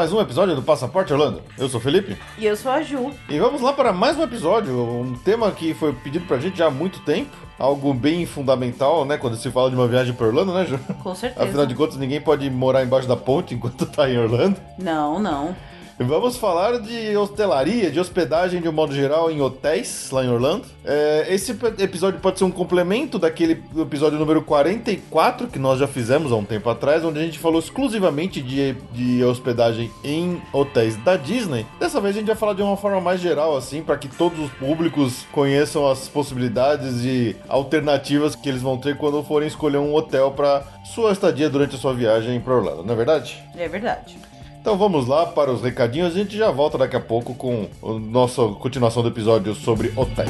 Mais um episódio do Passaporte Orlando. Eu sou o Felipe E eu sou a Ju. e vamos lá para mais um episódio, um tema que foi pedido pra gente já há muito tempo, algo bem fundamental, né, quando se fala de uma viagem para Orlando, né, Ju? Com certeza. Afinal de contas, ninguém pode morar embaixo da ponte enquanto tá em Orlando. Não, não. Vamos falar de hostelaria, de hospedagem de um modo geral em hotéis lá em Orlando. É, esse episódio pode ser um complemento daquele episódio número 44 que nós já fizemos há um tempo atrás, onde a gente falou exclusivamente de, de hospedagem em hotéis da Disney. Dessa vez a gente vai falar de uma forma mais geral, assim, para que todos os públicos conheçam as possibilidades e alternativas que eles vão ter quando forem escolher um hotel para sua estadia durante a sua viagem para Orlando, não é verdade? É verdade. Então vamos lá para os recadinhos, a gente já volta daqui a pouco com a nossa continuação do episódio sobre hotéis.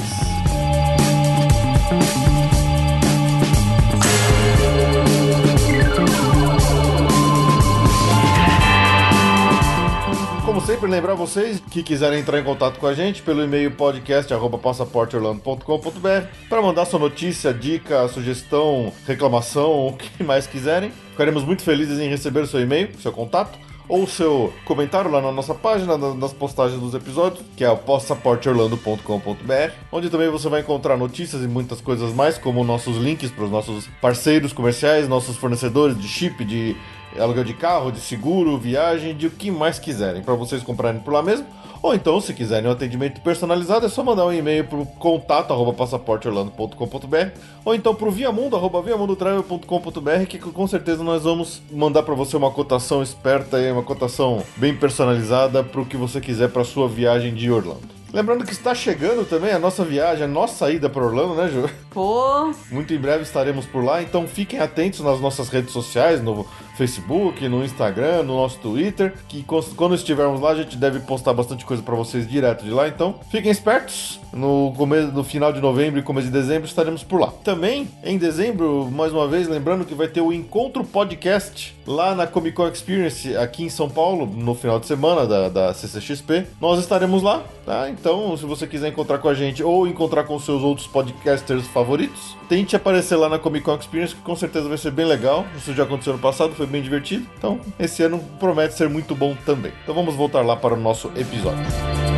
Como sempre, lembrar vocês que quiserem entrar em contato com a gente pelo e-mail podcast@passaporteorlando.com.br para mandar sua notícia, dica, sugestão, reclamação, o que mais quiserem. Ficaremos muito felizes em receber seu e-mail, seu contato ou seu comentário lá na nossa página, na- nas postagens dos episódios, que é o passaporteorlando.com.br, onde também você vai encontrar notícias e muitas coisas mais, como nossos links para os nossos parceiros comerciais, nossos fornecedores de chip, de aluguel de carro, de seguro, viagem, de o que mais quiserem, para vocês comprarem por lá mesmo. Ou então, se quiserem um atendimento personalizado, é só mandar um e-mail para o contato arroba passaporteorlando.com.br ou então para o viamundo arroba viamundotravel.com.br que com certeza nós vamos mandar para você uma cotação esperta e uma cotação bem personalizada para o que você quiser para sua viagem de Orlando. Lembrando que está chegando também a nossa viagem, a nossa ida para Orlando, né, Ju? Pô, Muito em breve estaremos por lá, então fiquem atentos nas nossas redes sociais, no Facebook, no Instagram, no nosso Twitter, que quando estivermos lá a gente deve postar bastante coisa para vocês direto de lá, então fiquem espertos. No, começo, no final de novembro e começo de dezembro estaremos por lá. Também, em dezembro, mais uma vez, lembrando que vai ter o Encontro Podcast lá na Comic Con Experience aqui em São Paulo, no final de semana da, da CCXP. Nós estaremos lá, tá? Então, se você quiser encontrar com a gente ou encontrar com seus outros podcasters favoritos, tente aparecer lá na Comic Con Experience, que com certeza vai ser bem legal. Isso já aconteceu no passado, foi bem divertido. Então, esse ano promete ser muito bom também. Então, vamos voltar lá para o nosso episódio.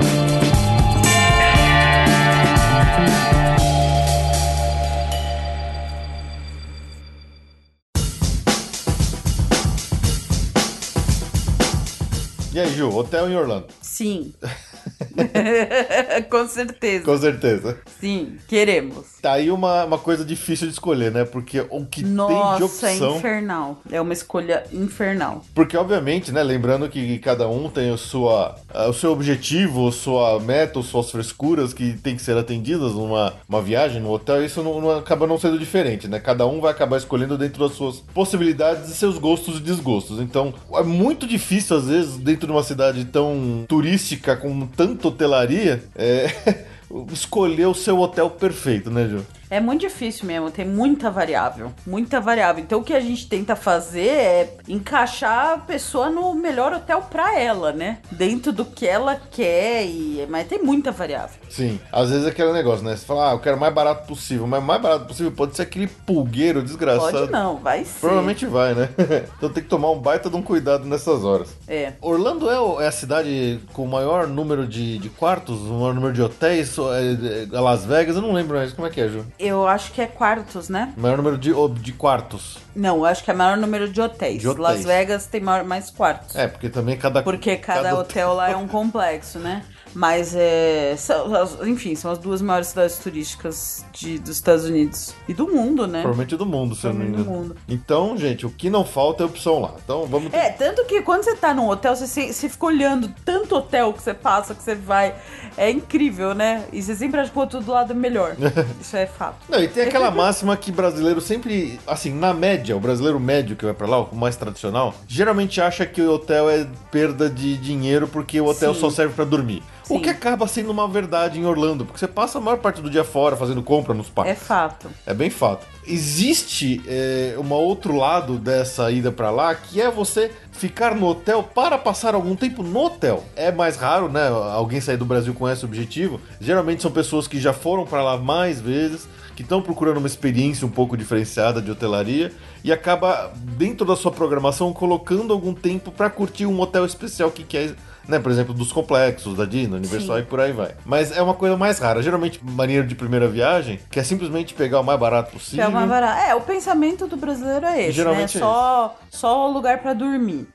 E aí, Ju, hotel em Orlando? sim. Com certeza. Com certeza. Sim, queremos. Tá aí uma, uma coisa difícil de escolher, né? Porque o que tem de Nossa, é opção. infernal. É uma escolha infernal. Porque, obviamente, né? Lembrando que cada um tem o, sua, ah, o seu objetivo, sua meta, suas frescuras que tem que ser atendidas numa uma viagem, no hotel, isso não, não acaba não sendo diferente, né? Cada um vai acabar escolhendo dentro das suas possibilidades e seus gostos e desgostos. Então, é muito difícil, às vezes, dentro de uma cidade tão turística, com tanta hotelaria, é. Escolher o seu hotel perfeito, né, Ju? É muito difícil mesmo, tem muita variável. Muita variável. Então o que a gente tenta fazer é encaixar a pessoa no melhor hotel pra ela, né? Dentro do que ela quer. E... Mas tem muita variável. Sim, às vezes é aquele negócio, né? Você fala, ah, eu quero o mais barato possível, mas o mais barato possível pode ser aquele pulgueiro desgraçado. Pode não, vai ser. Provavelmente vai, né? então tem que tomar um baita de um cuidado nessas horas. É. Orlando é, é a cidade com o maior número de, de quartos, o maior número de hotéis, é, é Las Vegas, eu não lembro mais como é que é, Ju. Eu acho que é quartos, né? Maior número de, de quartos. Não, eu acho que é maior número de hotéis. De hotéis. Las Vegas tem maior, mais quartos. É, porque também cada. Porque cada, hotel lá é um complexo, né? Mas é. São, enfim, são as duas maiores cidades turísticas de, dos Estados Unidos. E do mundo, né? Provavelmente do mundo, se eu não me engano. Então, gente, o que não falta é opção lá. Então vamos. É, tanto que quando você tá num hotel, você, você fica olhando tanto hotel que você passa, que você vai. É incrível, né? E você sempre acha que o outro do lado é melhor. Isso é fato. Não, e tem aquela máxima que brasileiro sempre, assim, na média, o brasileiro médio que vai pra lá, o mais tradicional, geralmente acha que o hotel é perda de dinheiro porque o hotel Sim. só serve pra dormir. O Sim. que acaba sendo uma verdade em Orlando, porque você passa a maior parte do dia fora fazendo compra nos É parques. fato. É bem fato. Existe é, um outro lado dessa ida pra lá, que é você ficar no hotel para passar algum tempo no hotel. É mais raro, né? Alguém sair do Brasil com esse objetivo. Geralmente são pessoas que já foram pra lá mais vezes, que estão procurando uma experiência um pouco diferenciada de hotelaria e acaba dentro da sua programação colocando algum tempo pra curtir um hotel especial que quer né, por exemplo, dos complexos da Disney, Universal Sim. e por aí vai. Mas é uma coisa mais rara. Geralmente, maneiro de primeira viagem, que é simplesmente pegar o mais barato possível. é, uma vara- é, o pensamento do brasileiro é esse, Geralmente é né? Só, só lugar pra dormir.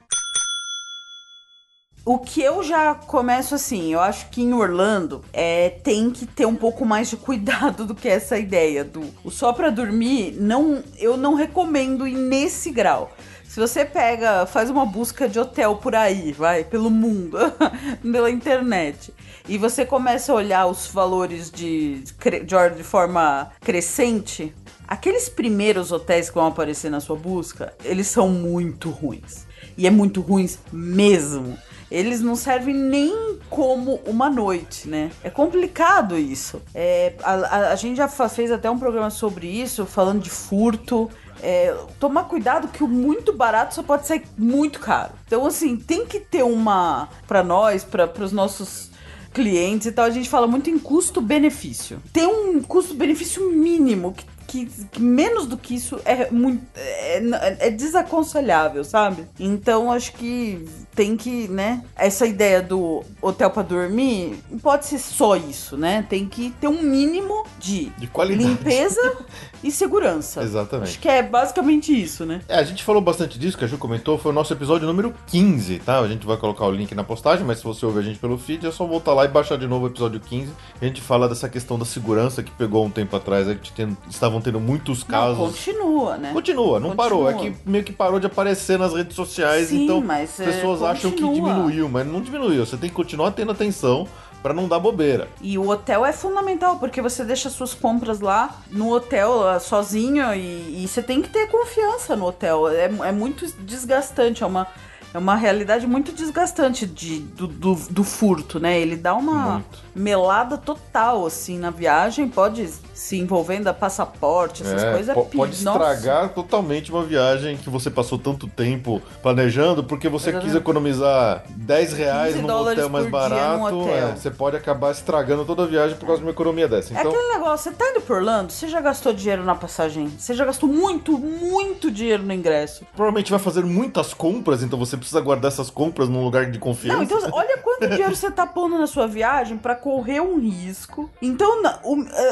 O que eu já começo assim, eu acho que em Orlando é, tem que ter um pouco mais de cuidado do que essa ideia do o só pra dormir, não, eu não recomendo ir nesse grau. Se você pega, faz uma busca de hotel por aí, vai, pelo mundo, pela internet, e você começa a olhar os valores de, de, de forma crescente, aqueles primeiros hotéis que vão aparecer na sua busca, eles são muito ruins. E é muito ruins mesmo. Eles não servem nem como uma noite, né? É complicado isso. É, a, a- a gente já fez até um programa sobre isso, falando de furto. É, tomar cuidado que o muito barato só pode ser muito caro. Então, assim, tem que ter uma. Pra nós, para os nossos clientes e tal, a gente fala muito em custo-benefício. Tem um custo-benefício mínimo que, que- que menos do que isso é muito é, é desaconselhável, sabe? Então acho que tem que, né? Essa ideia do hotel pra dormir não pode ser só isso, né? Tem que ter um mínimo de, De qualidade. limpeza e segurança. Exatamente. Acho que é basicamente isso, né? É, a gente falou bastante disso, que a Ju comentou, foi o nosso episódio número 15, tá? A gente vai colocar o link na postagem, mas se você ouve a gente pelo feed, é só voltar lá e baixar de novo o episódio 15. A gente fala dessa questão da segurança que pegou um tempo atrás, aí que ten- estavam tendo muitos Não, casos. continua, né? Continua, não parou. É Continua. que meio que parou de aparecer nas redes sociais, Sim, então mas, as é, pessoas acham que diminuiu, mas não diminuiu. Você tem que continuar tendo atenção pra não dar bobeira. E o hotel é fundamental, porque você deixa suas compras lá no hotel lá, sozinho e, e você tem que ter confiança no hotel. É, é muito desgastante, é uma, é uma realidade muito desgastante de, do, do, do furto, né? Ele dá uma Muito. melada total, assim, na viagem, pode se envolvendo a passaporte, essas É, coisas. pi- pode nossa. estragar totalmente uma viagem que você passou tanto tempo planejando, porque você quis Exatamente. economizar 10 reais 15 num hotel mais barato. num hotel. é, você pode acabar estragando toda a viagem por causa de uma economia dessa. É Então, aquele negócio, você tá indo por Orlando, você já gastou dinheiro na passagem, você já gastou muito, muito dinheiro no ingresso. provavelmente vai fazer muitas compras, então você precisa guardar essas compras num lugar de confiança. Não, então olha quanto dinheiro você tá pondo na sua viagem pra correr um risco. Então,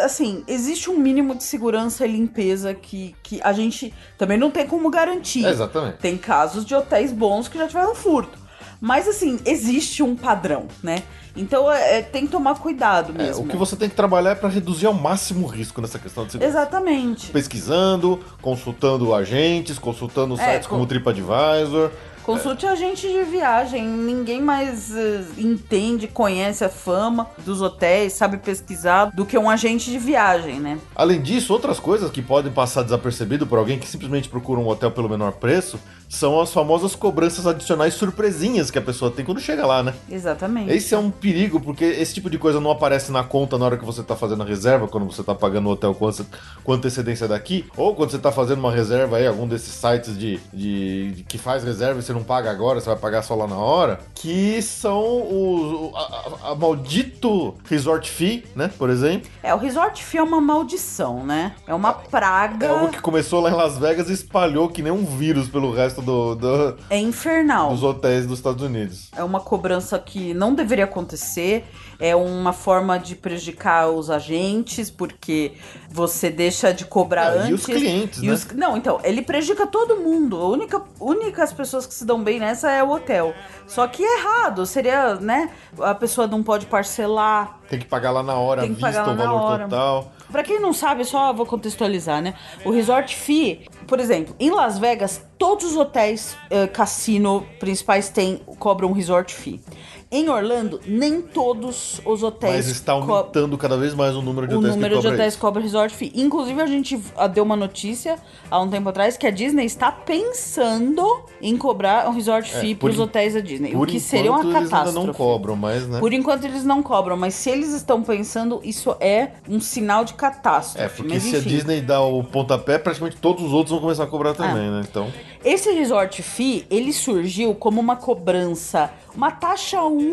assim, existe um mínimo de segurança e limpeza que, que a gente também não tem como garantir. É, exatamente. Tem casos de hotéis bons que já tiveram furto. Mas, assim, existe um padrão, né? Então, é, é, tem que tomar cuidado É, mesmo. o que você tem que trabalhar é para reduzir ao máximo o risco nessa questão de segurança. Exatamente. Pesquisando, consultando agentes, consultando É, sites com- como o TripAdvisor. Consulte agente de viagem. Ninguém mais eh, entende, conhece a fama dos hotéis, sabe pesquisar do que um agente de viagem, né? Além disso, outras coisas que podem passar desapercebido por alguém que simplesmente procura um hotel pelo menor preço são as famosas cobranças adicionais surpresinhas que a pessoa tem quando chega lá, né? Exatamente. Esse é um perigo, porque esse tipo de coisa não aparece na conta na hora que você tá fazendo a reserva, quando você tá pagando o hotel com com antecedência daqui, ou quando você tá fazendo uma reserva aí, algum desses sites de, de- de- que faz reserva e você não paga agora, você vai pagar só lá na hora, que são o, a, a- a maldito resort fee, né, por exemplo. É, o Resort Fee é uma maldição, né? É uma praga. É algo que começou lá em Las Vegas e espalhou que nem um vírus pelo resto do, do- É infernal. dos hotéis dos Estados Unidos. É uma cobrança que não deveria acontecer. É uma forma de prejudicar os agentes, porque você deixa de cobrar É, antes. e os clientes, E né? os- Não, então, ele prejudica todo mundo. A única, únicas pessoas que se dão bem nessa é o hotel. Só que é errado. Seria, né? A pessoa não pode parcelar. Tem que pagar lá na hora, Tem que vista pagar lá o valor hora. total. Pra quem não sabe, só vou contextualizar, né? O resort fee, por exemplo, em Las Vegas, todos os hotéis eh, cassino principais têm cobram um resort fee. Em Orlando, nem todos os hotéis Mas está aumentando cada vez mais o número de o hotéis número que de hotéis isso. cobra resort fee. Inclusive, a gente ah, deu uma notícia há um tempo atrás que a Disney está pensando em cobrar um resort fee É, pros en- hotéis da Disney. Por o que seria uma enquanto, eles ainda catástrofe. não cobram, mas, né? Por enquanto eles não cobram, mas se eles estão pensando, isso é um sinal de catástrofe. É, porque mas, se a. Disney dá o pontapé, praticamente todos os outros vão começar a Ah. cobrar também, né? Então, Esse resort fee, ele surgiu como uma cobrança, uma taxa única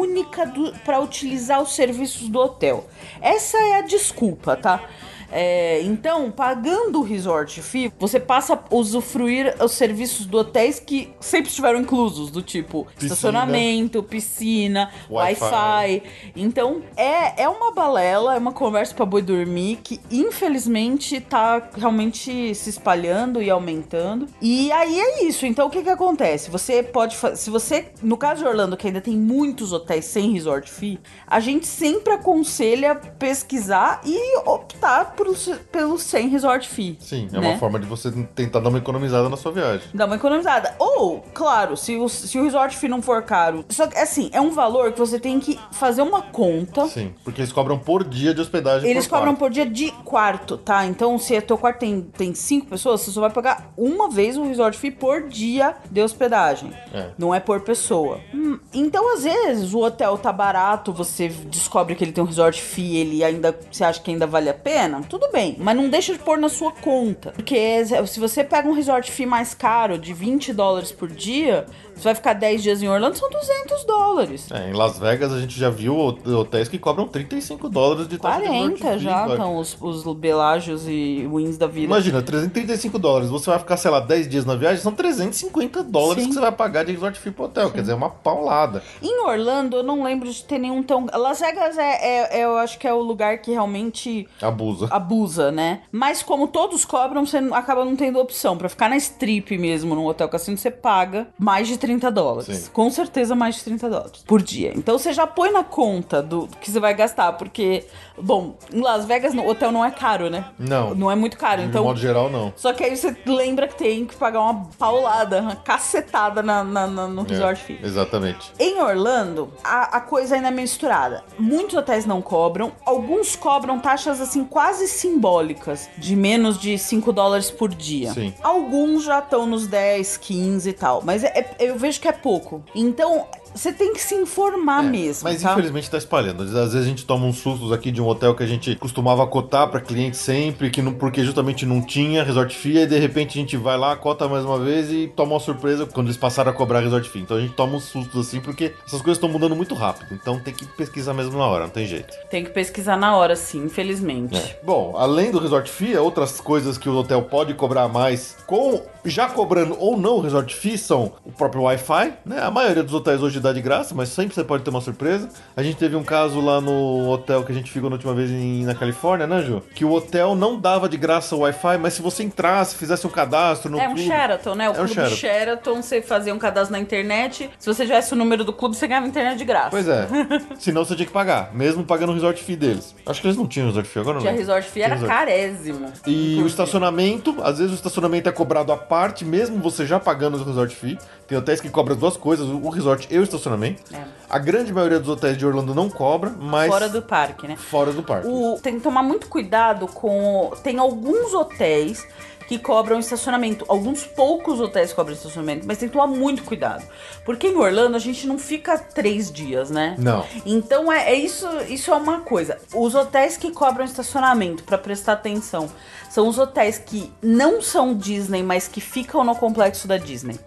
para utilizar os serviços do hotel. Essa é a desculpa, tá? É, então, pagando o resort fee, você passa a usufruir os serviços do hotéis que sempre estiveram inclusos, do tipo Piscina. estacionamento, piscina, Wi-Fi. Então, é, é uma balela, é uma conversa pra boi dormir que, infelizmente, tá realmente se espalhando e aumentando. E aí é isso. Então, o que que acontece? Você pode fazer... Se você... No caso de Orlando, que ainda tem muitos hotéis sem resort fee, a gente sempre aconselha pesquisar e optar por, pelo sem resort fee. sim, é né? uma forma de você tentar dar uma economizada na sua viagem. Dá uma economizada. Ou, claro, se o, se o resort fee não for caro. Só que, assim, é um valor que você tem que fazer uma conta. Sim, porque eles cobram por dia de hospedagem. Eles por cobram por dia de quarto, tá? Então, se o teu quarto tem, tem cinco pessoas, você só vai pagar uma vez o resort fee por dia de hospedagem. É. Não é por pessoa. Hum, então, às vezes, o hotel tá barato, você descobre que ele tem um resort fee, ele ainda. Você acha que ainda vale a pena? Tudo bem, mas não deixa de pôr na sua conta. Porque se você pega um resort fee mais caro, de 20 dólares por dia, você vai ficar 10 dias em Orlando, são 200 dólares. É, em Las Vegas a gente já viu hot- hotéis que cobram 35 dólares de taxa de 40 resort fee, já estão os, os Belágios e Wins da vida. Imagina, 335 dólares. Você vai ficar, sei lá, 10 dias na viagem, são 350 dólares Sim. que você vai pagar de resort fee pro hotel. Quer dizer, é uma paulada. Em Orlando, eu não lembro de ter nenhum tão. Las Vegas é, é- é- eu acho que é o lugar que realmente Abusa. abusa, né? Mas como todos cobram, você acaba não tendo opção. Pra ficar na strip mesmo, num hotel cassino, você paga mais de 30 dólares. Sim. Com certeza mais de 30 dólares por dia. Então você já põe na conta do que você vai gastar, porque, bom, em Las Vegas o hotel não é caro, né? Não. Não é muito caro. De Então modo geral, não. Só que aí você lembra que tem que pagar uma paulada, uma cacetada na, na- na- no resort É, fee. exatamente. Em Orlando, a, a coisa ainda é misturada. Muitos hotéis não cobram, alguns cobram taxas assim quase simbólicas, de menos de 5 dólares por dia. Sim. Alguns já estão nos 10, 15 e tal, mas é- é- eu vejo que é pouco. Então, você tem que se informar É, mesmo. Mas tá? infelizmente tá espalhando. Às vezes a gente toma uns sustos aqui de um hotel que a gente costumava cotar pra cliente sempre, que não, porque justamente não tinha resort fee, e de repente a gente vai lá, cota mais uma vez e toma uma surpresa quando eles passaram a cobrar resort fee. Então a gente toma uns sustos assim, porque essas coisas estão mudando muito rápido. Então tem que pesquisar mesmo na hora, não tem jeito. Tem que pesquisar na hora, sim, infelizmente. É. Bom, além do resort fee, outras coisas que o hotel pode cobrar mais, com já cobrando ou não o resort fee, são o próprio Wi-Fi, né? A maioria dos hotéis hoje dá de graça, mas sempre você pode ter uma surpresa. A gente teve um caso lá no hotel que a gente ficou na última vez em- na Califórnia, né, Ju? Que o hotel não dava de graça o Wi-Fi, mas se você entrasse, fizesse um cadastro no É um clube... Sheraton, né? O É um clube Sheraton. Sheraton. você fazia um cadastro na internet. Se você tivesse o número do clube, você ganhava internet de graça. Pois é. Senão você tinha que pagar, mesmo pagando o resort fee deles. Acho que eles não tinham resort fee agora, não. Tinha resort fee, era resort. carésimo. E o estacionamento, às vezes o estacionamento é cobrado à parte, mesmo você já pagando o resort fee. Tem hotéis que cobram as duas coisas, o resort e o estacionamento. É. A grande maioria dos hotéis de Orlando não cobra, mas Fora do parque, né? fora do parque. O- tem que tomar muito cuidado com. Tem alguns hotéis que cobram estacionamento. Alguns poucos hotéis cobram estacionamento, mas tem que tomar muito cuidado. Porque em Orlando a gente não fica três dias, né? Não. Então é, é isso, isso é uma coisa. Os hotéis que cobram estacionamento pra prestar atenção são os hotéis que não são Disney, mas que ficam no complexo da Disney.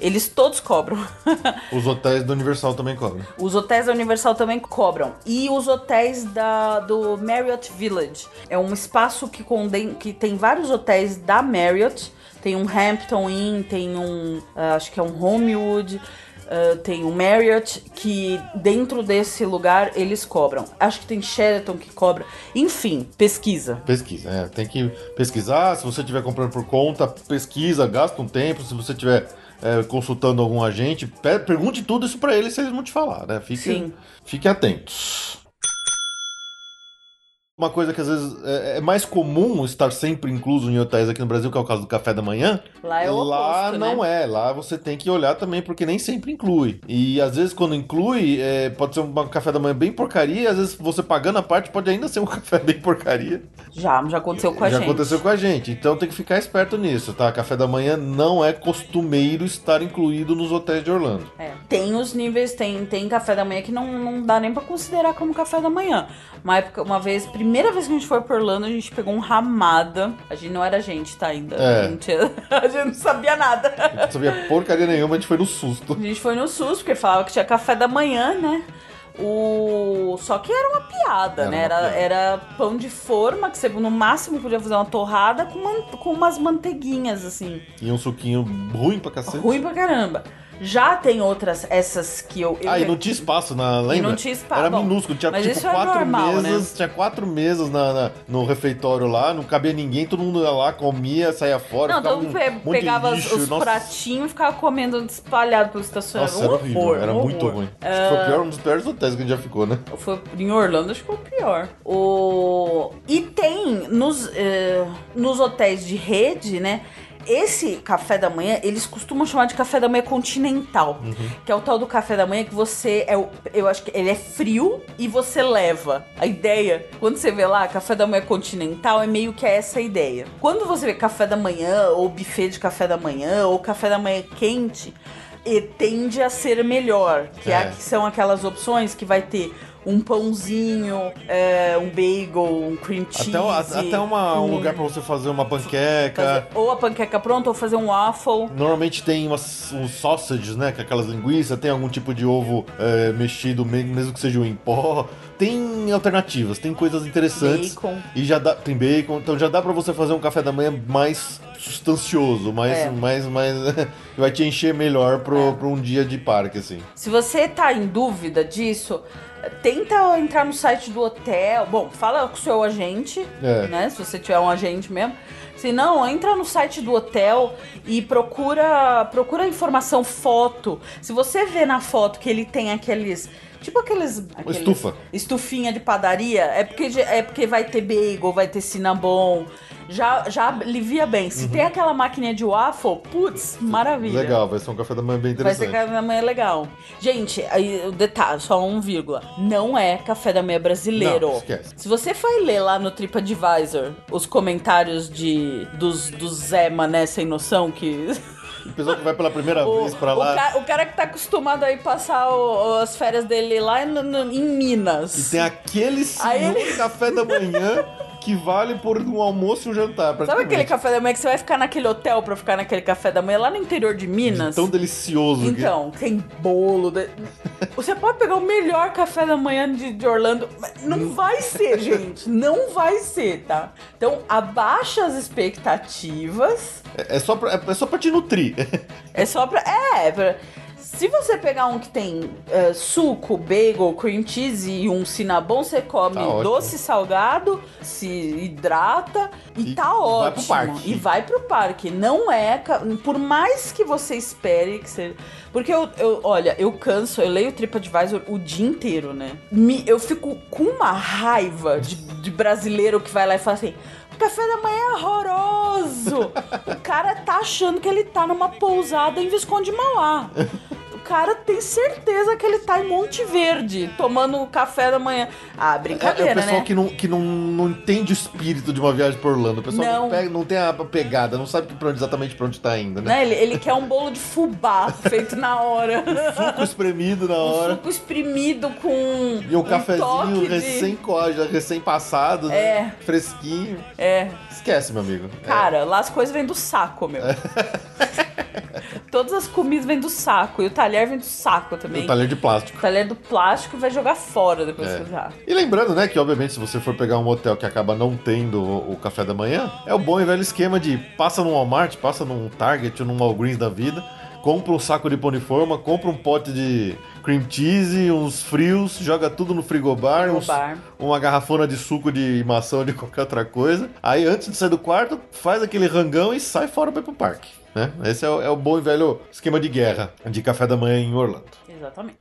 Eles todos cobram. Os hotéis do Universal também cobram. Os hotéis da Universal também cobram. E os hotéis da, do Marriott Village. É um espaço que, conden, que tem vários hotéis da Marriott. Tem um Hampton Inn, tem um. uh, acho que é um Homewood. uh, tem um Marriott, que dentro desse lugar eles cobram. Acho que tem Sheraton que cobra. Enfim, pesquisa. Pesquisa, é. Tem que pesquisar. Se você estiver comprando por conta, pesquisa, gasta um tempo. Se você estiver é, consultando algum agente, pe- pergunte tudo isso pra eles se eles não te falar, né? Fique, Sim. fique atentos. Uma coisa que às vezes é, é mais comum estar sempre incluso em hotéis aqui no Brasil, que é o caso do café da manhã. Lá é o Lá oposto, não né? é, lá você tem que olhar também, porque nem sempre inclui. E às vezes quando inclui, é, pode ser um café da manhã bem porcaria, às vezes você pagando a parte pode ainda ser um café bem porcaria. Já, já aconteceu com a Já gente. aconteceu com a gente, então tem que ficar esperto nisso, tá? Café da manhã não é costumeiro estar incluído nos hotéis de Orlando. É. Tem os níveis, tem, tem café da manhã que não, não dá nem pra considerar como café da manhã. Uma época, uma vez, primeira vez que a gente foi por Orlando, a gente pegou um ramada. A gente não era gente, tá ainda. É. A, gente, a gente não sabia nada. Não sabia porcaria nenhuma, a gente foi no susto. A gente foi no SUS, porque falava que tinha café da manhã, né? O... Só que era uma piada, Era né? uma Era, piada. era pão de forma, que você no máximo podia fazer uma torrada com, man- com umas manteiguinhas, assim. E um suquinho ruim pra cacete. Ruim pra caramba. Já tem outras, essas que eu. eu Ah, e não tinha espaço na. Lembra? não tinha espaço. Era Bom, minúsculo, tinha mas tipo isso é quatro normal, mesas, tinha quatro mesas na, na- no refeitório lá, não cabia ninguém, todo mundo ia lá, comia, saía fora. Não, todo mundo um pegava os- lixo, os nossa. pratinhos e ficava comendo espalhado pelo estacionamento. Nossa, era horrível, horror, era muito ruim. Acho que foi o pior, um dos piores hotéis que a gente já ficou, né? Foi em Orlando, acho que foi o pior. O... E tem nos, eh, nos hotéis de rede, né? Esse café da manhã, eles costumam chamar de café da manhã continental. Que é o tal do café da manhã que você. É, eu acho que ele é frio e você leva. A ideia, quando você vê lá café da manhã continental, é meio que essa a ideia. Quando você vê café da manhã, ou buffet de café da manhã, ou café da manhã quente, e tende a ser melhor. Que, é. É. que são aquelas opções que vai ter um pãozinho, é, um bagel, um cream cheese. Até, até uma- um um- lugar pra você fazer uma panqueca. fazer- ou a panqueca pronta, ou fazer um waffle. Normalmente tem umas, uns sausages, né? Com aquelas linguiças, tem algum tipo de ovo é, mexido, me- mesmo que seja um em pó. Tem alternativas, tem coisas interessantes. Bacon. E já dá, tem bacon, então já dá pra você fazer um café da manhã mais sustancioso, mais, É. mais, mais vai te encher melhor pro, pro um dia de parque, assim. Se você tá em dúvida disso, tenta entrar no site do hotel. Bom, fala com o seu agente, É. né? Se você tiver um agente mesmo. Se não, entra no site do hotel e procura procura informação, foto. Se você vê na foto que ele tem aqueles. Tipo aqueles. aqueles estufa. Estufinha de padaria, é porque, é porque vai ter bagel, vai ter cinnamon. Já, já alivia bem. Se tem aquela máquina de waffle, putz, maravilha. Uhum. Legal, vai ser um café da manhã bem Vai ser interessante. café da manhã legal. Gente, aí o detalhe, só um vírgula. Não é café da manhã brasileiro. Não, esquece. Se você for ler lá no TripAdvisor os comentários de dos, dos Zé Mané sem noção que. O pessoal que vai pela primeira O, vez pra o lá. ca- o cara que tá acostumado aí passar o- as férias dele lá no- no- em Minas. E tem aquele senhor ele- café da manhã que vale por um almoço e um jantar. Sabe aquele café da manhã que você vai ficar naquele hotel pra ficar naquele café da manhã lá no interior de Minas? Tão delicioso que Então, tem bolo. de- Você pode pegar o melhor café da manhã de, de Orlando. Não vai ser, gente. Não vai ser, tá? Então, abaixa as expectativas. É, é só pra, é só pra te nutrir. É só pra. É, pra- Se você pegar um que tem é, suco, bagel, cream cheese e um cinnabon, você come Tá doce salgado, se hidrata e, E tá vai ótimo. pro parque. E vai pro parque. Não é. Por mais que você espere que você. Porque eu, eu olha, eu canso, eu leio o TripAdvisor o dia inteiro, né? Me, eu fico com uma raiva de, de brasileiro que vai lá e fala assim. "O Café da manhã é horroroso. o cara tá achando que ele tá numa pousada em Visconde Mauá. O cara tem certeza que ele tá em Monte Verde, tomando café da manhã. Ah, É, é brincadeira, o pessoal né? que, não, que não, não entende o espírito de uma viagem por Orlando. O pessoal não, Não. pega- não tem a pegada, não sabe pra onde- exatamente pra onde tá indo, né? Né? Ele, ele quer um bolo de fubá feito na hora. Suco espremido na Um hora. suco espremido com E um, cafezinho toque de- recém coja, recém passado, né? É. Fresquinho. É, Esquece, meu amigo. É. cara, lá as coisas vêm do saco, meu. todas as comidas vêm do saco. E o talher vem do saco também. O talher de plástico. O talher do plástico vai jogar fora depois É. que usar. E lembrando, né, que obviamente se você for pegar um hotel que acaba não tendo o, café da manhã, é o bom e velho esquema de passa num Walmart, passa num Target ou num Walgreens da vida, compra um saco de pão de forma, compra um pote de cream cheese, uns frios, joga tudo no frigobar, uns- Frigobar. uma garrafona de suco de maçã ou de qualquer outra coisa. Aí antes de sair do quarto, faz aquele rangão e sai fora pra ir pro parque. Né? Esse é o, é o bom e velho esquema de guerra de café da manhã em Orlando. Exatamente.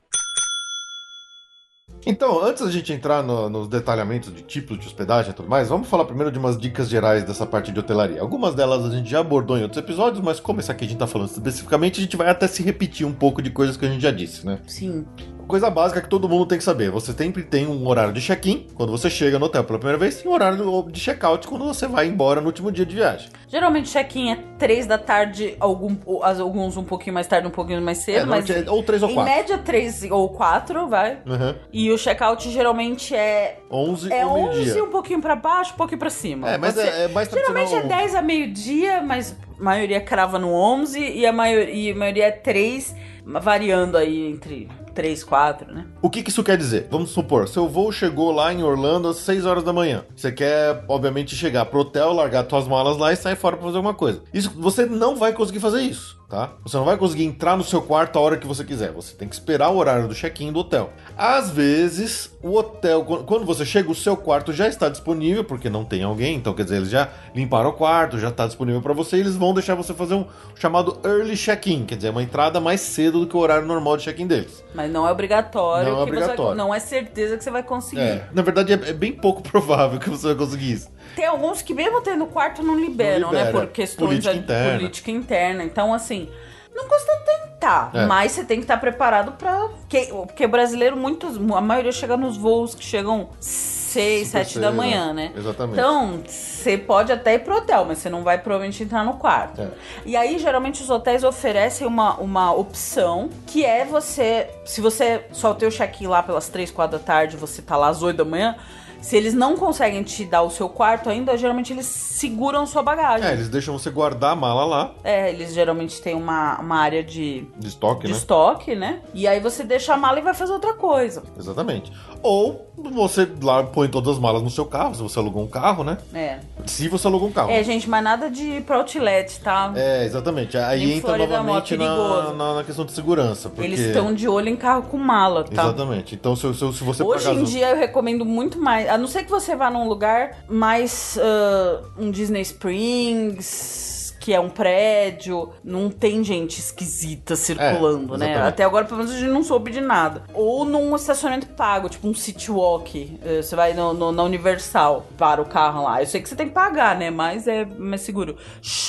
Então, antes da gente entrar no- nos detalhamentos de tipos de hospedagem e tudo mais, vamos falar primeiro de umas dicas gerais dessa parte de hotelaria. Algumas delas a gente já abordou em outros episódios, mas como esse aqui a gente tá falando especificamente, a gente vai até se repetir um pouco de coisas que a gente já disse, né? Sim. Coisa básica que todo mundo tem que saber: você sempre tem um horário de check-in quando você chega no hotel pela primeira vez, e um horário de check-out quando você vai embora no último dia de viagem. Geralmente check-in é 3 da tarde, algum, alguns um pouquinho mais tarde, um pouquinho mais cedo, É, mas é ou três ou em quatro. média 3 ou 4, vai. Uhum. E o check-out geralmente é 11 é ou 11, meio-dia. um pouquinho pra baixo, um pouquinho pra cima. É, mas Você- é, é mais Geralmente é tradicional. 10 a meio-dia, mas a maioria crava no 11 e a maioria, e a maioria é 3, variando aí entre 3 e 4, né? O que, que isso quer dizer? Vamos supor, seu voo chegou lá em Orlando às 6 horas da manhã. Você quer, obviamente, chegar pro hotel, largar suas malas lá e sair fora pra fazer alguma coisa. Isso, você não vai conseguir fazer isso, tá? Você não vai conseguir entrar no seu quarto a hora que você quiser. Você tem que esperar o horário do check-in do hotel. Às vezes, o hotel, qu- quando você chega, o seu quarto já está disponível, porque não tem alguém, então quer dizer, eles já limparam o quarto, já está disponível para você, e eles vão deixar você fazer um chamado early check-in, quer dizer, uma entrada mais cedo do que o horário normal de check-in deles. Mas não é obrigatório. Não é obrigatório. vai- não é certeza que você vai conseguir. É, na verdade é, é bem pouco provável que você vai conseguir isso. Tem alguns que mesmo tendo quarto não liberam, Não libera. né? Por questões Política de interna. política interna. Então, assim, não custa tentar, É. mas você tem que estar preparado pra. Porque, porque brasileiro, muitos, a maioria chega nos voos que chegam 6, Super 7 da cedo, manhã, né? Exatamente. Então, você pode até ir pro hotel, mas você não vai provavelmente entrar no quarto. É. E aí, geralmente, os hotéis oferecem uma, uma opção que é você. Se você só tem o check-in lá pelas 3, 4 da tarde, você tá lá às 8 da manhã. Se eles não conseguem te dar o seu quarto ainda, geralmente eles seguram sua bagagem. É, eles deixam você guardar a mala lá, É, eles geralmente têm uma, uma área de, de estoque, de né? estoque, né? E aí você deixa a mala e vai fazer outra coisa. Exatamente. Ou você lá põe todas as malas no seu carro, se você alugou um carro, né? É. Se você alugou um carro. É, gente, mas nada de ir pra outlet, tá? É, exatamente. Aí Em entra Florida é novamente na, na, na questão de segurança. Porque... Eles estão de olho em carro com mala, tá? Exatamente. Então, se, se, se você Hoje em acaso- dia eu recomendo muito mais. A não ser que você vá num lugar mais. ah, um Disney Springs. Que é um prédio, não tem gente esquisita circulando, né? exatamente. Até agora, pelo menos, a gente não soube de nada. Ou num estacionamento pago, tipo um City Walk. eh, Você vai no, no- na Universal para o carro lá. Eu sei que você tem que pagar, né? Mas é mais seguro.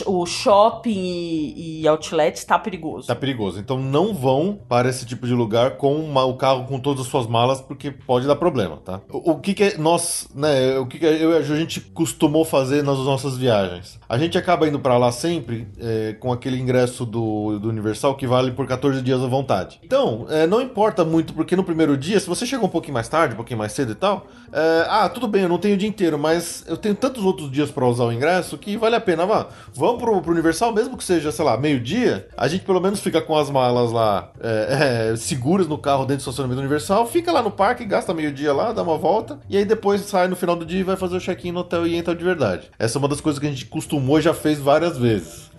O shopping e, e outlet tá perigoso. Tá perigoso. Então não vão para esse tipo de lugar com uma- o carro com todas as suas malas, porque pode dar problema, tá? O, o que que é- nós, né, o que que eu e a Ju, a gente costumou fazer nas nossas viagens? A gente acaba indo pra lá sempre é, com aquele ingresso do, do Universal que vale por 14 dias à vontade. Então, é, não importa muito, porque no primeiro dia, se você chega um pouquinho mais tarde, um pouquinho mais cedo e tal, é, ah, tudo bem, eu não tenho o dia inteiro, mas eu tenho tantos outros dias pra usar o ingresso que vale a pena. Vamos pro, pro Universal, mesmo que seja, sei lá, meio-dia, a gente pelo menos fica com as malas lá é, é, seguras no carro dentro do estacionamento Universal, fica lá no parque, gasta meio-dia lá, dá uma volta, e aí depois sai no final do dia e vai fazer o check-in no hotel e entra de verdade. Essa é uma das coisas que a gente costumou e já fez várias vezes.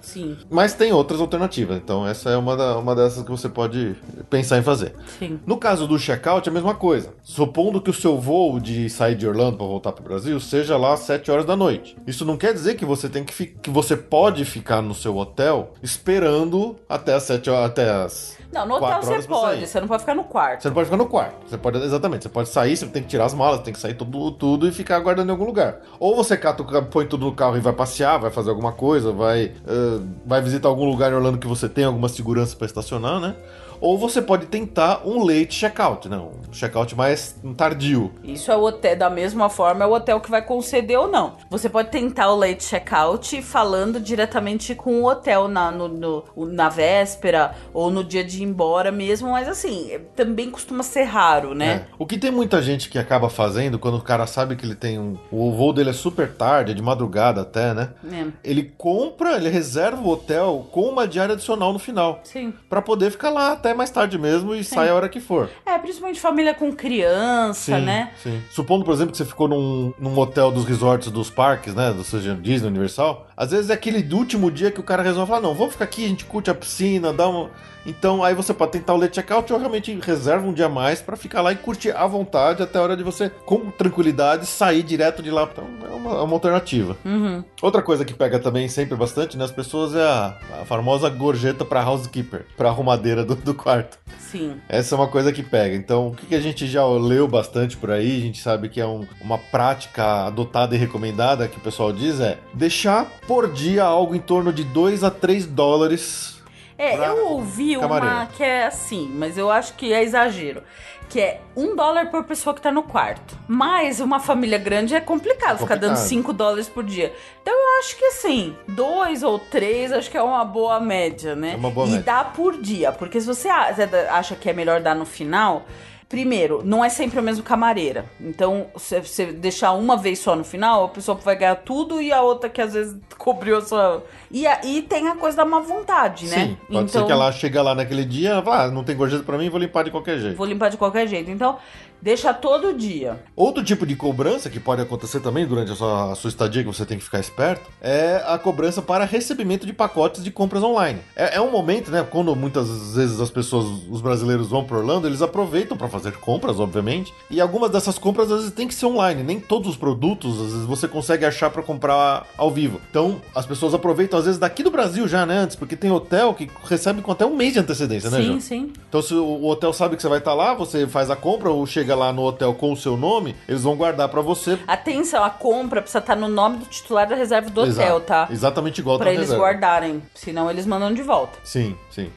Sim, Mas tem outras alternativas, então essa é uma, da- uma dessas que você pode pensar em fazer. sim. No caso do check-out, é a mesma coisa. Supondo que o seu voo de sair de Orlando para voltar para o Brasil seja lá às 7 horas da noite. Isso não quer dizer que você tem que, que você pode ficar no seu hotel esperando até as 7 horas, até as Não, no hotel você pode, você não pode ficar no quarto. Você não pode ficar no quarto. Você pode, exatamente, você pode sair, você tem que tirar as malas, tem que sair tudo, tudo e ficar aguardando em algum lugar. Ou você cata, põe tudo no carro e vai passear, vai fazer alguma coisa, vai, eh, vai visitar algum lugar em Orlando que você tem alguma segurança para estacionar, né? Ou você pode tentar um late checkout, né? Um checkout mais tardio. Isso é o hotel, da mesma forma, é o hotel que vai conceder ou não. Você pode tentar o late checkout falando diretamente com o hotel na, no, no- na véspera ou no dia de ir embora mesmo, mas assim, também costuma ser raro, né? É. O que tem muita gente que acaba fazendo quando o cara sabe que ele tem um. O voo dele é super tarde, é de madrugada até, né? É. Ele compra, ele reserva o hotel com uma diária adicional no final. Sim. Pra poder ficar lá até mais tarde mesmo e sai a hora que for. É, principalmente família com criança, né? Sim. Supondo, por exemplo, que você ficou num, num hotel dos resorts dos parques, né? Do seja Disney Universal. Às vezes é aquele do último dia que o cara resolve falar: não, vamos ficar aqui, a gente curte a piscina, dá uma. Então aí você pode tentar o late checkout ou realmente reserva um dia a mais pra ficar lá e curtir à vontade até a hora de você, com tranquilidade, sair direto de lá. Então é uma, é uma alternativa. Uhum. Outra coisa que pega também sempre bastante nas pessoas é a, a famosa gorjeta pra housekeeper, pra arrumadeira do, do quarto. Sim. Essa é uma coisa que pega. Então, o que a gente já leu bastante por aí, a gente sabe que é um- uma prática adotada e recomendada que o pessoal diz é deixar por dia algo em torno de 2 a 3 dólares. É, eu ouvi uma camareira. que é assim, mas eu acho que é exagero. Que é um dólar por pessoa que tá no quarto. Mas uma família grande é complicado, ficar dando complicado. cinco dólares por dia. Então eu acho que assim, dois ou três, acho que é uma boa média, né? É uma boa e média. dá por dia. Porque se você acha que é melhor dar no final. Primeiro, não é sempre a mesma camareira. Então, se você deixar uma vez só no final, a pessoa vai ganhar tudo e a outra que às vezes cobriu a sua. E aí tem a coisa da má vontade, né? Sim, pode ser que ela chega lá naquele dia, fala, ah, não tem gorjeta pra mim, vou limpar de qualquer jeito. Vou limpar de qualquer jeito. Então, deixa todo dia. Outro tipo de cobrança que pode acontecer também durante a sua, a sua estadia, que você tem que ficar esperto, é a cobrança para recebimento de pacotes de compras online. É, é um momento, né? Quando muitas vezes as pessoas, os brasileiros vão para Orlando, eles aproveitam para fazer compras, obviamente. E algumas dessas compras às vezes tem que ser online. Nem todos os produtos, às vezes, você consegue achar para comprar ao vivo. Então, as pessoas aproveitam, às vezes, daqui do Brasil já, né? Antes, porque tem hotel que recebe com até um mês de antecedência, né, sim, sim. Então, se o o hotel sabe que você vai estar lá, você faz a compra ou chega lá no hotel com o seu nome, eles vão guardar pra você. Atenção, a compra precisa estar no nome do titular da reserva do hotel, Exato. tá? Exatamente igual Pra tá eles reserva. guardarem. Senão eles mandam de volta. Sim, sim.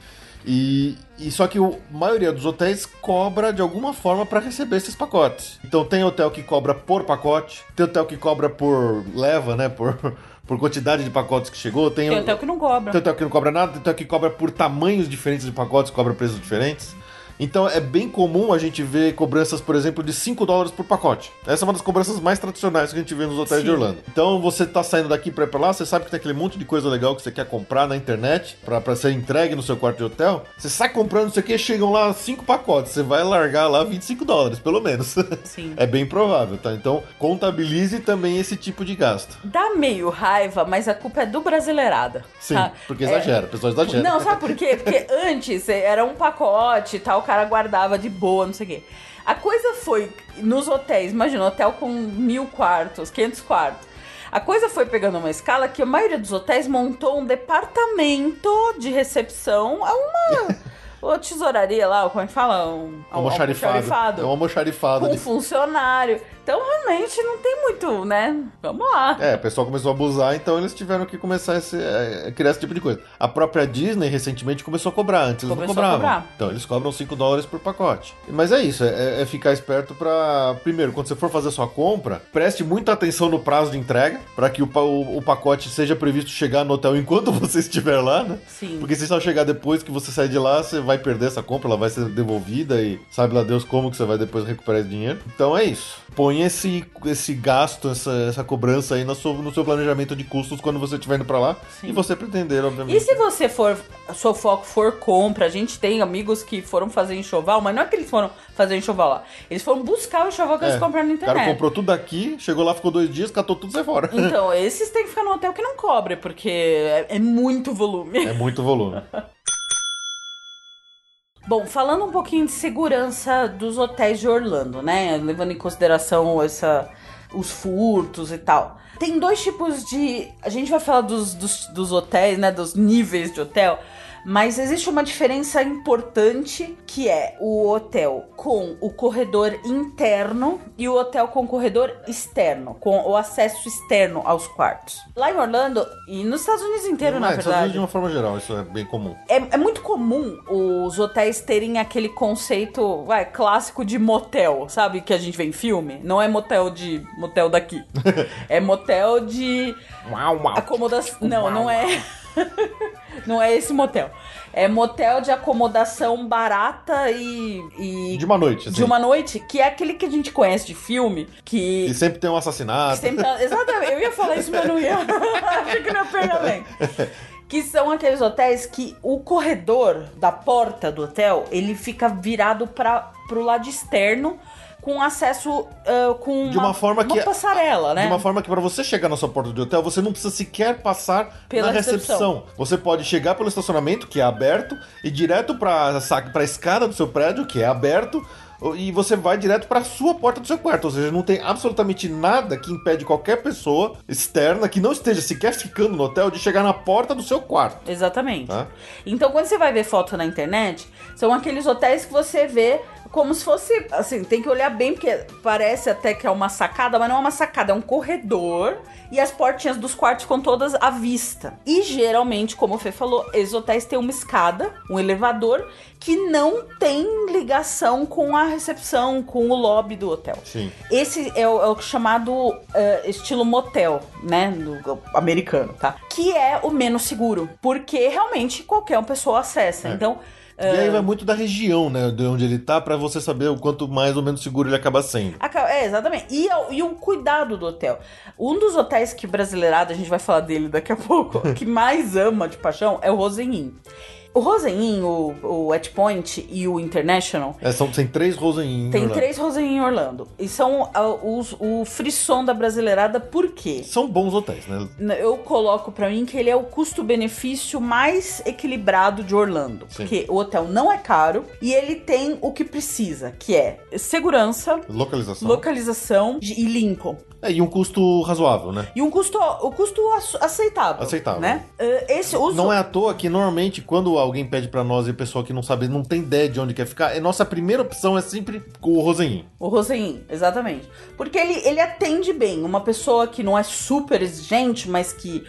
E, e só que a maioria dos hotéis cobra de alguma forma para receber esses pacotes. Então tem hotel que cobra por pacote, tem hotel que cobra por leva, né? Por, por quantidade de pacotes que chegou. Tem, Tem hotel que não cobra. Tem hotel que não cobra nada, tem hotel que cobra por tamanhos diferentes de pacotes, cobra preços diferentes. Então é bem comum a gente ver cobranças, por exemplo, de 5 dólares por pacote. Essa é uma das cobranças mais tradicionais que a gente vê nos hotéis Sim. de Orlando. Então você tá saindo daqui pra ir pra lá, você sabe que tem aquele monte de coisa legal que você quer comprar na internet pra, pra ser entregue no seu quarto de hotel. Você sai comprando isso aqui, chegam lá 5 pacotes, você vai largar lá 25 dólares, pelo menos. Sim. É bem provável, tá? Então contabilize também esse tipo de gasto. Dá meio raiva, mas a culpa é do brasileirada. Sim, tá? porque É, exagera, o pessoal exagera. Não, sabe por quê? Porque antes era um pacote e tal, cara guardava de boa, não sei o quê. A coisa foi nos hotéis, imagina, hotel com mil quartos, 500 quartos. A coisa foi pegando uma escala que a maioria dos hotéis montou um departamento de recepção a uma, uma tesouraria lá, como é que fala? Um, um almoxarifado. É um almoxarifado com de um funcionário. Então realmente não tem muito, né? Vamos lá. É, o pessoal começou a abusar, então eles tiveram que começar a, esse- a criar esse tipo de coisa. A própria Disney recentemente começou a cobrar, antes eles Começou não a cobravam. cobrar. Então eles cobram 5 dólares por pacote. Mas é isso, é, é ficar esperto pra. Primeiro, quando você for fazer sua compra, preste muita atenção no prazo de entrega, pra que o, o- o pacote seja previsto chegar no hotel enquanto você estiver lá, né? Sim. Porque se só chegar depois que você sair de lá, você vai perder essa compra, ela vai ser devolvida e sabe lá Deus como que você vai depois recuperar esse dinheiro. Então é isso. Põe esse, esse gasto, essa, essa cobrança aí no seu, no seu planejamento de custos quando você estiver indo pra lá Sim. e você pretender, obviamente. E se você for, seu foco for compra, a gente tem amigos que foram fazer enxoval, mas não é que eles foram fazer enxoval lá. Eles foram buscar o enxoval que eles É, compraram na O cara internet. comprou tudo aqui, chegou lá, ficou dois dias, catou tudo e sai fora. Então, esses tem que ficar no hotel que não cobre, porque é, é muito volume. É muito volume. Bom, falando um pouquinho de segurança dos hotéis de Orlando, né? Levando em consideração essa, os furtos e tal. Tem dois tipos de. A gente vai falar dos, dos, dos hotéis, né? Dos níveis de hotel. Mas existe uma diferença importante que é o hotel com o corredor interno e o hotel com o corredor externo, com o acesso externo aos quartos. Lá em Orlando e nos Estados Unidos inteiro, na é, Estados Unidos verdade. de uma forma geral, isso é bem comum. É, é muito comum os hotéis terem aquele conceito, vai, clássico de motel, sabe? Que a gente vê em filme. Não é motel de motel daqui. é motel de Uau, uau. acomodação. Não, não é. não é esse motel. É motel de acomodação barata e. e De uma noite, assim. de uma noite, que é aquele que a gente conhece de filme, que. E sempre tem um assassinato. Sempre Exatamente, eu ia falar isso, mas não ia. Achei que não ia pegar bem. Que são aqueles hotéis que o corredor da porta do hotel, ele fica virado para pro lado externo com acesso ah, com De uma forma que- passarela, né? De uma forma que para você chegar na sua porta de hotel, você não precisa sequer passar Pela na recepção. recepção. Você pode chegar pelo estacionamento, que é aberto, e direto para a escada do seu prédio, que é aberto, e você vai direto para a sua porta do seu quarto. Ou seja, não tem absolutamente nada que impede qualquer pessoa externa que não esteja sequer ficando no hotel de chegar na porta do seu quarto. Exatamente. Tá? Então, quando você vai ver foto na internet, são aqueles hotéis que você vê como se fosse. Assim, tem que olhar bem, porque parece até que é uma sacada, mas não é uma sacada, é um corredor. E as portinhas dos quartos ficam todas à vista. E geralmente, como o Fê falou, esses hotéis têm uma escada, um elevador, que não tem ligação com a recepção, com o lobby do hotel. Sim. Esse é o, é o chamado eh, estilo motel, né? No, americano, tá? Que é o menos seguro. Porque realmente qualquer pessoa acessa. É. Então. E aí vai muito da região, né? De onde ele tá, para você saber o quanto mais ou menos seguro ele acaba sendo. É, exatamente. E, é o- e o cuidado do hotel. Um dos hotéis que brasileirado, a gente vai falar dele daqui a pouco, que mais ama de paixão é o Rosenin. O Rosenin, o, o At Point e o International É, são, tem três Rosen Tem três Rosenin em Orlando. E são ah, os, o frisson da brasileirada, por quê? São bons hotéis, né? Eu coloco pra mim que ele é o custo-benefício mais equilibrado de Orlando. Sim. Porque o hotel não é caro e ele tem o que precisa, que é segurança, Localização. localização e limpo. É, e um custo razoável, né? E um custo, o custo ace- aceitável. Aceitável. Né? Ah, Esse uso. Não é à toa que normalmente quando alguém pede pra nós e o pessoal que não sabe, não tem ideia de onde quer ficar, é nossa primeira opção é sempre o Rosenin. O Rosenin, exatamente. Porque ele, ele atende bem. Uma pessoa que não é super exigente, mas que.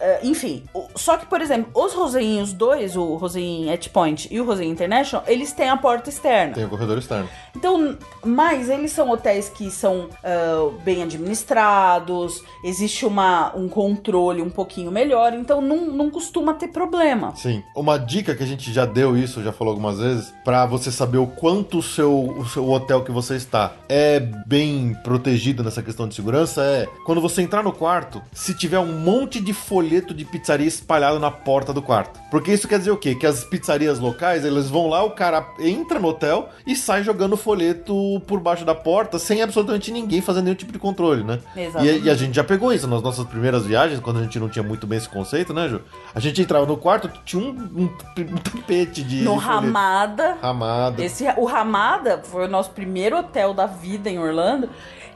Eh, enfim, o- só que, por exemplo, os Roseninhos dois, o Rosenin At Point e o Rosenin International, eles têm a porta externa. Tem o corredor externo. Então, mas eles são hotéis que são ah, bem administrados, existe uma, um controle um pouquinho melhor, então não, não costuma ter problema. Sim. Uma dica que a gente já deu isso, já falou algumas vezes, pra você saber o quanto o seu, o seu hotel que você está é bem protegido nessa questão de segurança é quando você entrar no quarto, se tiver um monte de folheto de pizzaria espalhado na porta do quarto. Porque isso quer dizer o quê? Que as pizzarias locais, eles vão lá, o cara entra no hotel e sai jogando folheto por baixo da porta sem absolutamente ninguém fazer nenhum tipo de controle, né? E, e a gente já pegou isso nas nossas primeiras viagens, quando a gente não tinha muito bem esse conceito, né, Ju? A gente entrava no quarto, tinha um, um- um tapete de. No de. Ramada, Ramada. Esse, o Ramada foi o nosso primeiro hotel da vida em Orlando.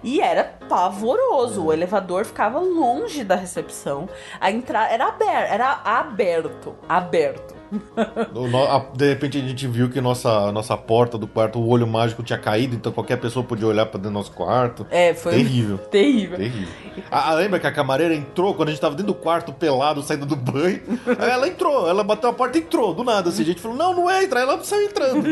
E era pavoroso. O elevador ficava longe da recepção. A entrada era aberto, era aberto, aberto. De repente a gente viu que nossa, nossa porta do quarto, o olho mágico tinha caído, então qualquer pessoa podia olhar pra dentro do nosso quarto. É, foi Terrível. terrível. Terrível. Ah, lembra que a camareira entrou quando a gente tava dentro do quarto, pelado, saindo do banho? Aí ela entrou, ela bateu a porta e entrou, do nada. Assim, a gente falou, não, não entra. Aí ela saiu entrando.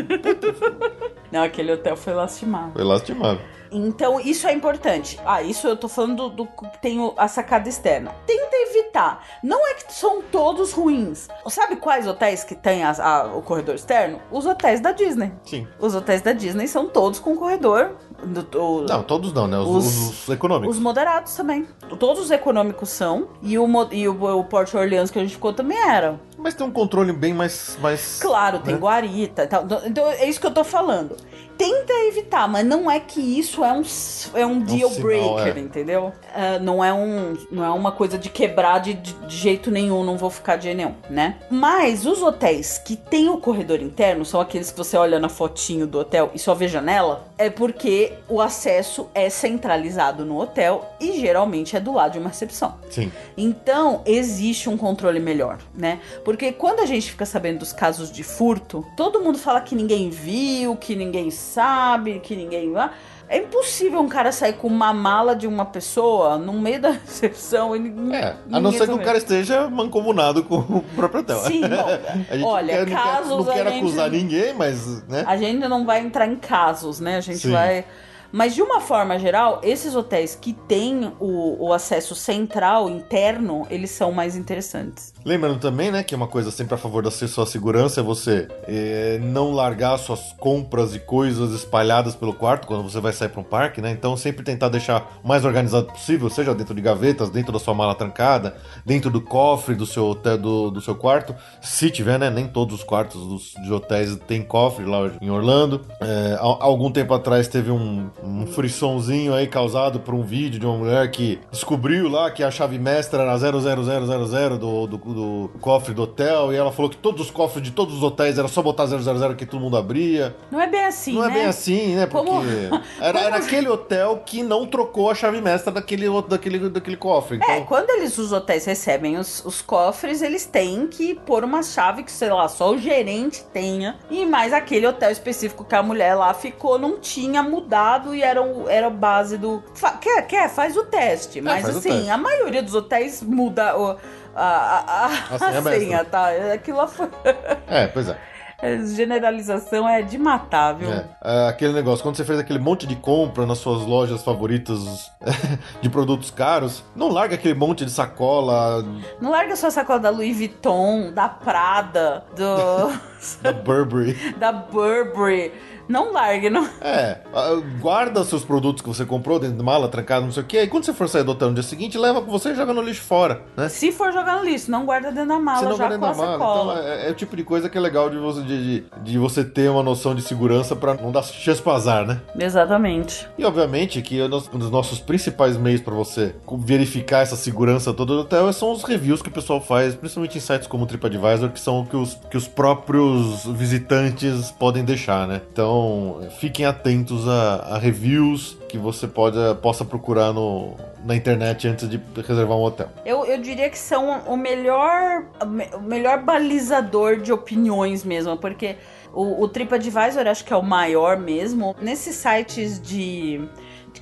Não, aquele hotel foi lastimável. Foi lastimável. Então, isso é importante. Ah, isso eu tô falando do, do que tem a sacada externa. Tenta evitar. Não é que são todos ruins. Sabe quais hotéis que tem as- a- o corredor externo? Os hotéis da Disney. Sim. Os hotéis da Disney são todos com corredor. Do- o- Não, todos não, né? Os, Os- os- os econômicos. Os moderados também. Todos os econômicos são. E o, e o, o Port Orleans que a gente ficou também era. Mas tem um controle bem mais. mais Claro, tem né? guarita e tal. Então é isso que eu tô falando. tenta evitar, mas não é que isso é um, é um deal sinal, breaker, é. entendeu? Ah, não, é um, não é uma coisa de quebrar de, de, de jeito nenhum, não vou ficar de jeito nenhum, né? Mas os hotéis que tem o corredor interno, são aqueles que você olha na fotinho do hotel e só vê janela, é porque o acesso é centralizado no hotel e geralmente é do lado de uma recepção. Sim. Então, existe um controle melhor, né? Porque quando a gente fica sabendo dos casos de furto, todo mundo fala que ninguém viu, que ninguém sabe, que ninguém. É impossível um cara sair com uma mala de uma pessoa no meio da recepção e ninguém. É, a não ser que o cara esteja mancomunado com o próprio hotel. Sim, bom, a gente olha, não quer, não quer- casos não quer a gente- acusar ninguém, mas, né? A gente não vai entrar em casos, né? A gente Sim. vai. Mas de uma forma geral, esses hotéis que têm o, o acesso central, interno, eles são mais interessantes. Lembrando também, né, que é uma coisa sempre a favor da sua segurança é você eh, não largar suas compras e coisas espalhadas pelo quarto quando você vai sair para um parque, né? Então sempre tentar deixar o mais organizado possível, seja dentro de gavetas, dentro da sua mala trancada, dentro do cofre do seu hotel, do, do seu quarto, se tiver, né? Nem todos os quartos dos, de hotéis têm cofre lá em Orlando. Há algum tempo atrás teve um, um frissonzinho aí causado por um vídeo de uma mulher que descobriu lá que a chave mestra era 00000 do, do, do cofre do hotel e ela falou que todos os cofres de todos os hotéis era só botar 000 que todo mundo abria. Não é bem assim, não né? é bem assim, né? Porque Como- era, era aquele hotel que não trocou a chave mestra daquele, daquele, daquele cofre. Então, É, quando eles, os hotéis recebem os, os cofres, eles têm que pôr uma chave que, sei lá, só o gerente tenha. E mais aquele hotel específico que a mulher lá ficou, não tinha mudado e era, era a base do. Fa- quer, quer? Faz o teste. Mas É, faz o assim, a maioria dos hotéis muda o- a, a, a, A senha a senha, tá? Aquilo foi. é, pois é. Generalização é de matar, viu? É, é, aquele negócio, quando você fez aquele monte de compra nas suas lojas favoritas de produtos caros, não larga aquele monte de sacola Não larga sua sacola da Louis Vuitton, da Prada, do, da Burberry. da Burberry. Não largue, não. É, ah, guarda seus produtos que você comprou dentro de mala, trancado, não sei o que. Aí quando você for sair do hotel no dia seguinte, leva com você e joga no lixo fora, né? Se for jogar no lixo, não guarda dentro da mala, já guarda com a dentro da mala. sacola. Então é, é o tipo de coisa que é legal de você, de, de, de você ter uma noção de segurança pra não dar chance pro azar, né? Exatamente. E obviamente que um dos nossos principais meios pra você verificar essa segurança toda do hotel são os reviews que o pessoal faz, principalmente em sites como o TripAdvisor, que são o que os, que os próprios visitantes podem deixar, né? Então fiquem atentos a, a reviews que você pode, possa procurar no, na internet antes de reservar um hotel. Eu, eu diria que são o melhor, o melhor balizador de opiniões mesmo, porque o, o TripAdvisor acho que é o maior mesmo. Nesses sites de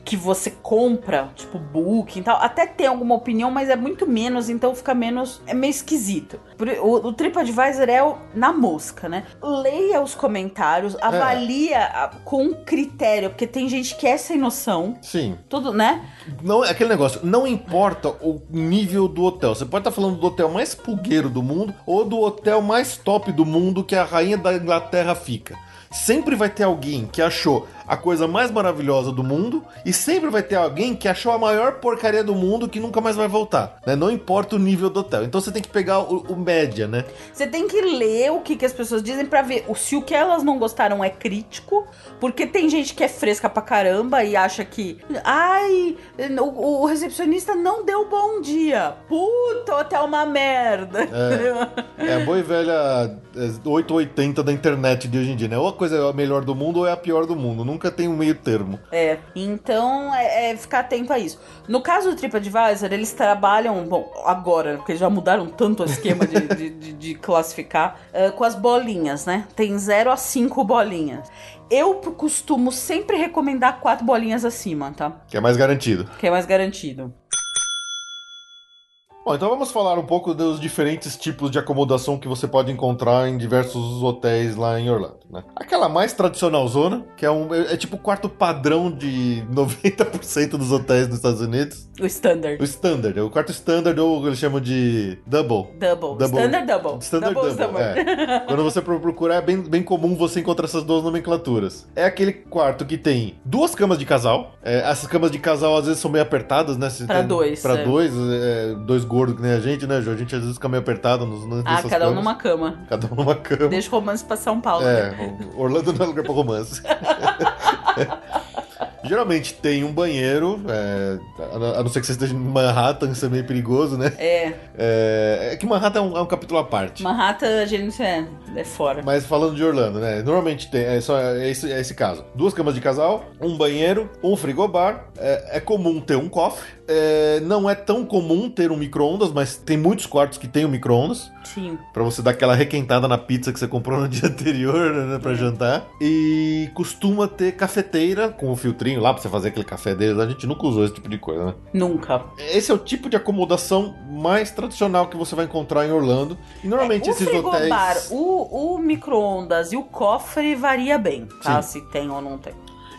que você compra, tipo Booking e tal, até tem alguma opinião, mas é muito menos, então fica menos. É meio esquisito. O, o TripAdvisor é o, na mosca, né? Leia os comentários, avalia a- com critério, porque tem gente que é sem noção, Sim, tudo, né? Não, é aquele negócio, não importa o nível do hotel. Você pode estar falando do hotel mais pulgueiro do mundo ou do hotel mais top do mundo que a rainha da Inglaterra fica. Sempre vai ter alguém que achou a coisa mais maravilhosa do mundo e sempre vai ter alguém que achou a maior porcaria do mundo que nunca mais vai voltar. Né? Não importa o nível do hotel. Então você tem que pegar o, o média, né? Você tem que ler o que, que as pessoas dizem pra ver o- se o que elas não gostaram é crítico, porque tem gente que é fresca pra caramba e acha que, ai, o, o recepcionista não deu bom dia. Puta, o hotel é uma merda. É a boa e velha é, 880 da internet de hoje em dia, né? Ou a coisa é a melhor do mundo ou é a pior do mundo. Nunca tem um meio termo. É, então é, é ficar atento a isso. No caso do TripAdvisor, eles trabalham, bom, agora, porque já mudaram tanto o esquema de, de, de- de classificar, eh, com as bolinhas, né? Tem 0 a 5 bolinhas. Eu costumo sempre recomendar quatro bolinhas acima, tá? Que é mais garantido. Que é mais garantido. Bom, então vamos falar um pouco dos diferentes tipos de acomodação que você pode encontrar em diversos hotéis lá em Orlando, né? Aquela mais tradicional zona, que é um é, é tipo o quarto padrão de 90% dos hotéis nos Estados Unidos. O standard. O standard, é o quarto standard ou eles chamam de double. Double. Double. Standard double. Standard double, double, é. Quando você pro- procurar, é bem, bem comum você encontrar essas duas nomenclaturas. É aquele quarto que tem duas camas de casal. É, essas camas de casal às vezes são meio apertadas, né? Você Pra tem- dois, Pra é. dois, é, dois gordo que nem a gente, né, Ju? A gente às vezes fica meio apertado nos, nos Ah, cada um numa cama. Cada um numa cama. Deixa o romance pra São Paulo. É, né? Orlando não é lugar pra romance. Geralmente tem um banheiro, é, a não ser que você esteja em Manhattan, isso é meio perigoso, né? É. É, é que Manhattan é um, é um, capítulo à parte. Manhattan, a gente é, é fora. Mas falando de Orlando, né? Normalmente tem, é, só, é, esse, é esse caso. Duas camas de casal, um banheiro, um frigobar. É, é comum ter um cofre. É, não é tão comum ter um micro-ondas, mas tem muitos quartos que tem um micro-ondas. Sim. Pra você dar aquela requentada na pizza que você comprou no dia anterior, né? Pra é. jantar. E costuma ter cafeteira com o filtrinho lá pra você fazer aquele café deles. A gente nunca usou esse tipo de coisa, né? Nunca. Esse é o tipo de acomodação mais tradicional que você vai encontrar em Orlando. E normalmente é, esses hotéis. O, o micro-ondas e o cofre varia bem, tá? Sim. Se tem ou não tem.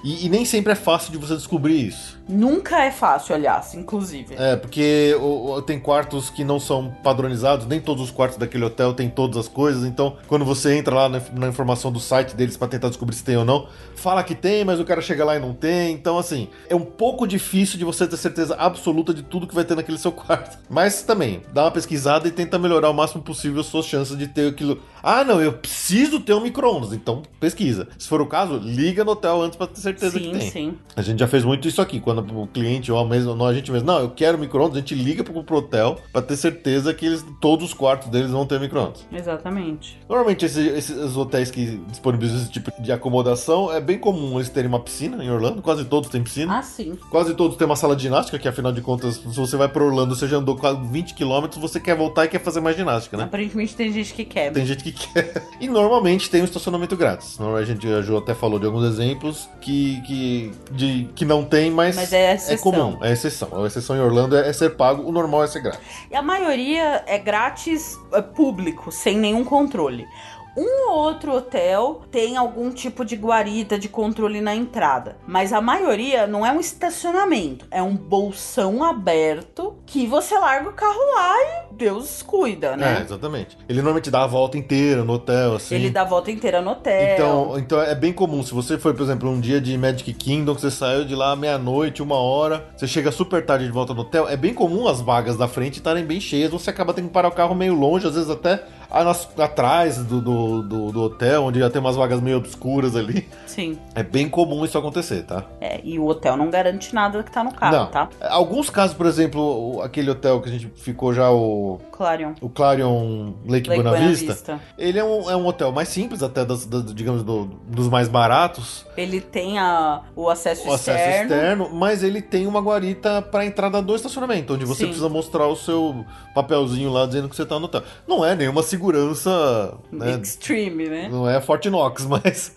E, e, nem sempre é fácil de você descobrir isso. Nunca é fácil, aliás, inclusive. É, porque o, o, tem quartos que não são padronizados, nem todos os quartos daquele hotel têm todas as coisas. Então, quando você entra lá na, na informação do site deles para tentar descobrir se tem ou não, fala que tem, mas o cara chega lá e não tem. Então, assim, é um pouco difícil de você ter certeza absoluta de tudo que vai ter naquele seu quarto. Mas também, dá uma pesquisada e tenta melhorar o máximo possível as suas chances de ter aquilo. Ah, não, eu preciso ter um micro-ondas, então pesquisa. Se for o caso, liga no hotel antes para ter certeza sim, que tem. Sim. A gente já fez muito isso aqui, quando o cliente ou mesmo, não, a gente mesmo, não, eu quero micro-ondas, a gente liga pro, pro hotel para ter certeza que eles, todos os quartos deles vão ter micro-ondas. Exatamente. Normalmente esses, esses, hotéis que disponibilizam esse tipo de acomodação, é bem comum eles terem uma piscina em Orlando, quase todos têm piscina. Ah, sim. Quase todos têm uma sala de ginástica, que afinal de contas, se você vai para Orlando, você já andou quase 20 km, você quer voltar e quer fazer mais ginástica, né? Aparentemente tem gente que quer. Tem gente que quer. E normalmente tem um estacionamento grátis. Normalmente a gente, a Ju até falou de alguns exemplos que, que, de, que não tem, mas, mas é, é, comum, é exceção. A exceção em Orlando é, é, ser pago, o normal é ser grátis. E a maioria é grátis é público, sem nenhum controle um ou outro hotel tem algum tipo de guarita de controle na entrada, mas a maioria não é um estacionamento, é um bolsão aberto que você larga o carro lá e Deus cuida, né? É, exatamente. Ele normalmente dá a volta inteira no hotel, assim. Ele dá a volta inteira no hotel. Então, então é bem comum. Se você foi, por exemplo, um dia de Magic Kingdom, que você saiu de lá meia-noite, uma hora, você chega super tarde de volta no hotel, é bem comum as vagas da frente estarem bem cheias. Você acaba tendo que parar o carro meio longe, às vezes até atrás do, do, do, do, hotel, onde já tem umas vagas meio obscuras ali. Sim. É bem comum isso acontecer, tá? É, e o hotel não garante nada que tá no carro, não. tá? Alguns casos, por exemplo, aquele hotel que a gente ficou já, o. Clarion. O Clarion Lake, Lake Buena, Vista, Vista. Ele é um, é um hotel mais simples, até das, das digamos, do, dos mais baratos. Ele tem a, o acesso o externo. acesso externo, mas ele tem uma guarita para entrada do estacionamento, onde você Sim. precisa mostrar o seu papelzinho lá dizendo que você tá no hotel. Não é nenhuma segurança né? extreme, né? Não é Fort Knox, mas,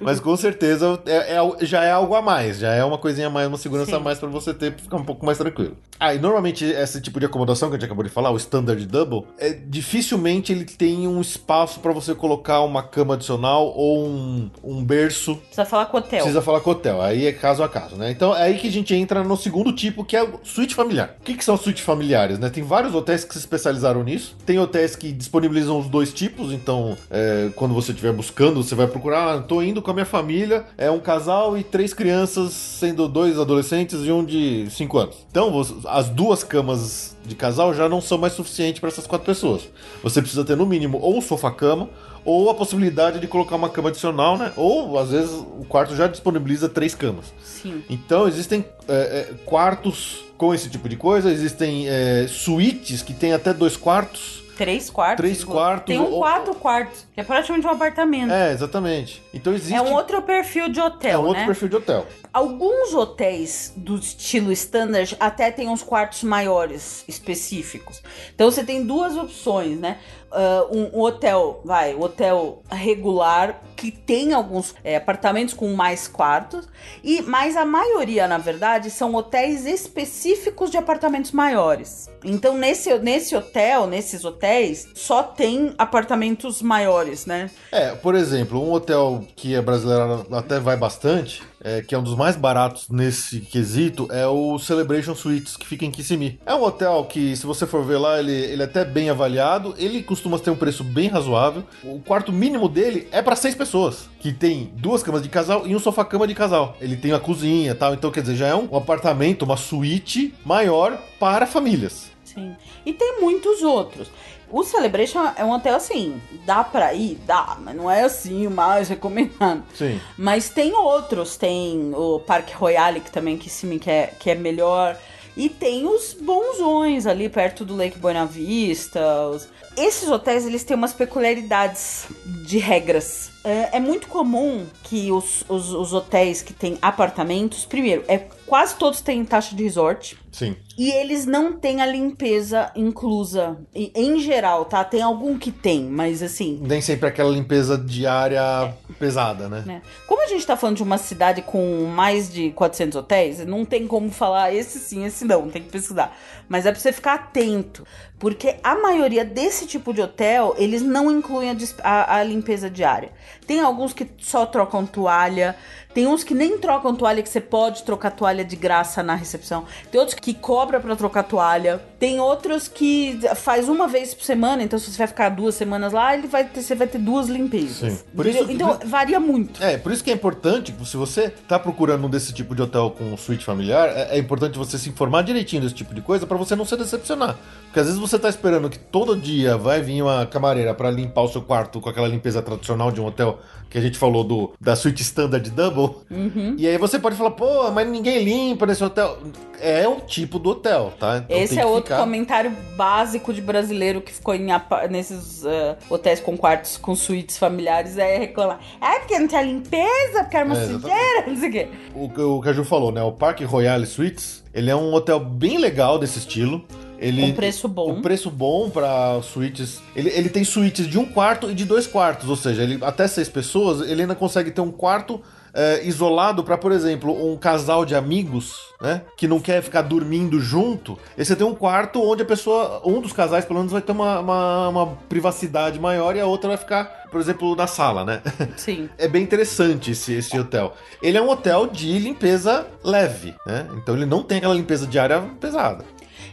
mas com certeza é, é, já é algo a mais, já é uma coisinha a mais, uma segurança Sim. a mais para você ter pra ficar um pouco mais tranquilo. Ah, e normalmente esse tipo de acomodação que a gente acabou de falar, o standard double, é dificilmente ele tem um espaço para você colocar uma cama adicional ou um, um berço. Precisa falar com hotel. Precisa falar com o hotel, aí é caso a caso, né? Então é aí que a gente entra no segundo tipo, que é o suíte familiar. O que, que são suítes familiares, né? Tem vários hotéis que se especializaram nisso. Tem hotéis que disponibilizam os dois tipos, então é, quando você estiver buscando, você vai procurar, ah, tô indo com a minha família, é um casal e três crianças, sendo dois adolescentes e um de cinco anos. Então, as duas camas de casal já não são mais suficientes para essas quatro pessoas. Você precisa ter no mínimo ou um sofá-cama ou a possibilidade de colocar uma cama adicional, né? Ou às vezes o quarto já disponibiliza três camas. Sim. Então existem é, é, quartos com esse tipo de coisa, existem é, suítes que tem até dois quartos. Três quartos? Três quartos. Tem um ou... quatro quartos, que é praticamente um apartamento. É, exatamente. Então existe. É um outro perfil de hotel. É um né? outro perfil de hotel. Alguns hotéis do estilo standard até tem uns quartos maiores específicos. Então você tem duas opções, né? Uh, um, hotel, vai, hotel regular que tem alguns é, apartamentos com mais quartos e mas a maioria, na verdade, são hotéis específicos de apartamentos maiores. Então nesse nesse hotel, nesses hotéis, só tem apartamentos maiores, né? É, por exemplo, um hotel que é brasileiro até vai bastante é, que é um dos mais baratos nesse quesito, é o Celebration Suites, que fica em Kissimmee. É um hotel que, se você for ver lá, ele, ele é até bem avaliado, ele costuma ter um preço bem razoável. O quarto mínimo dele é para seis pessoas, que tem duas camas de casal e um sofá-cama de casal. Ele tem a cozinha tal, então quer dizer, já é um apartamento, uma suíte maior para famílias. Sim. E tem muitos outros. O Celebration é um hotel assim, dá pra ir? Dá, mas não é assim o mais recomendado. Sim. Mas tem outros, tem o Parque Royale, que também que sim, que é, que é melhor. E tem os bonzões ali perto do Lake Buena Vista. os- Esses hotéis, eles têm umas peculiaridades de regras. É, é muito comum que os, os, os hotéis que têm apartamentos, primeiro, é quase todos têm taxa de resort. Sim. E eles não têm a limpeza inclusa. E, em geral, tá? Tem algum que tem, mas assim. Nem sempre aquela limpeza diária pesada, né? né? Como a gente tá falando de uma cidade com mais de 400 hotéis, não tem como falar esse sim, esse não, tem que pesquisar. Mas é pra você ficar atento, porque a maioria desse tipo de hotel, eles não incluem a, a- a limpeza diária. Tem alguns que só trocam toalha, tem uns que nem trocam toalha, que você pode trocar toalha de graça na recepção. Tem outros que cobra pra trocar toalha. Tem outros que faz uma vez por semana, então se você vai ficar duas semanas lá, ele vai ter, você vai ter duas limpezas. Sim. Por isso- então varia muito. É, por isso que é importante, se você tá procurando um desse tipo de hotel com suíte familiar, é, é importante você se informar direitinho desse tipo de coisa pra você não se decepcionar. Porque às vezes você tá esperando que todo dia vai vir uma camareira pra limpar o seu quarto com aquela limpeza tradicional de um hotel que a gente falou do da suíte standard double. Uhum. E aí você pode falar, pô, mas ninguém limpa nesse hotel. É o tipo do hotel, tá? Então Esse é outro ficar- comentário básico de brasileiro que ficou em nesses eh, hotéis com quartos com suítes familiares é reclamar. Ah, porque não tinha limpeza, porque era uma É, sujeira, não sei o quê. O, que o Caju falou, né? O Parque Royale Suites, ele é um hotel bem legal desse estilo. Ele, Com preço bom. Um preço bom para suítes. Ele, ele tem suítes de um quarto e de dois quartos, ou seja, ele até seis pessoas, ele ainda consegue ter um quarto é, isolado para, por exemplo, um casal de amigos, né? Que não quer ficar dormindo junto. E você tem um quarto onde a pessoa, um dos casais pelo menos vai ter uma, uma, uma privacidade maior e a outra vai ficar, por exemplo, na sala, né? Sim. É bem interessante esse, esse hotel. Ele é um hotel de limpeza leve, né? Então ele não tem aquela limpeza diária pesada.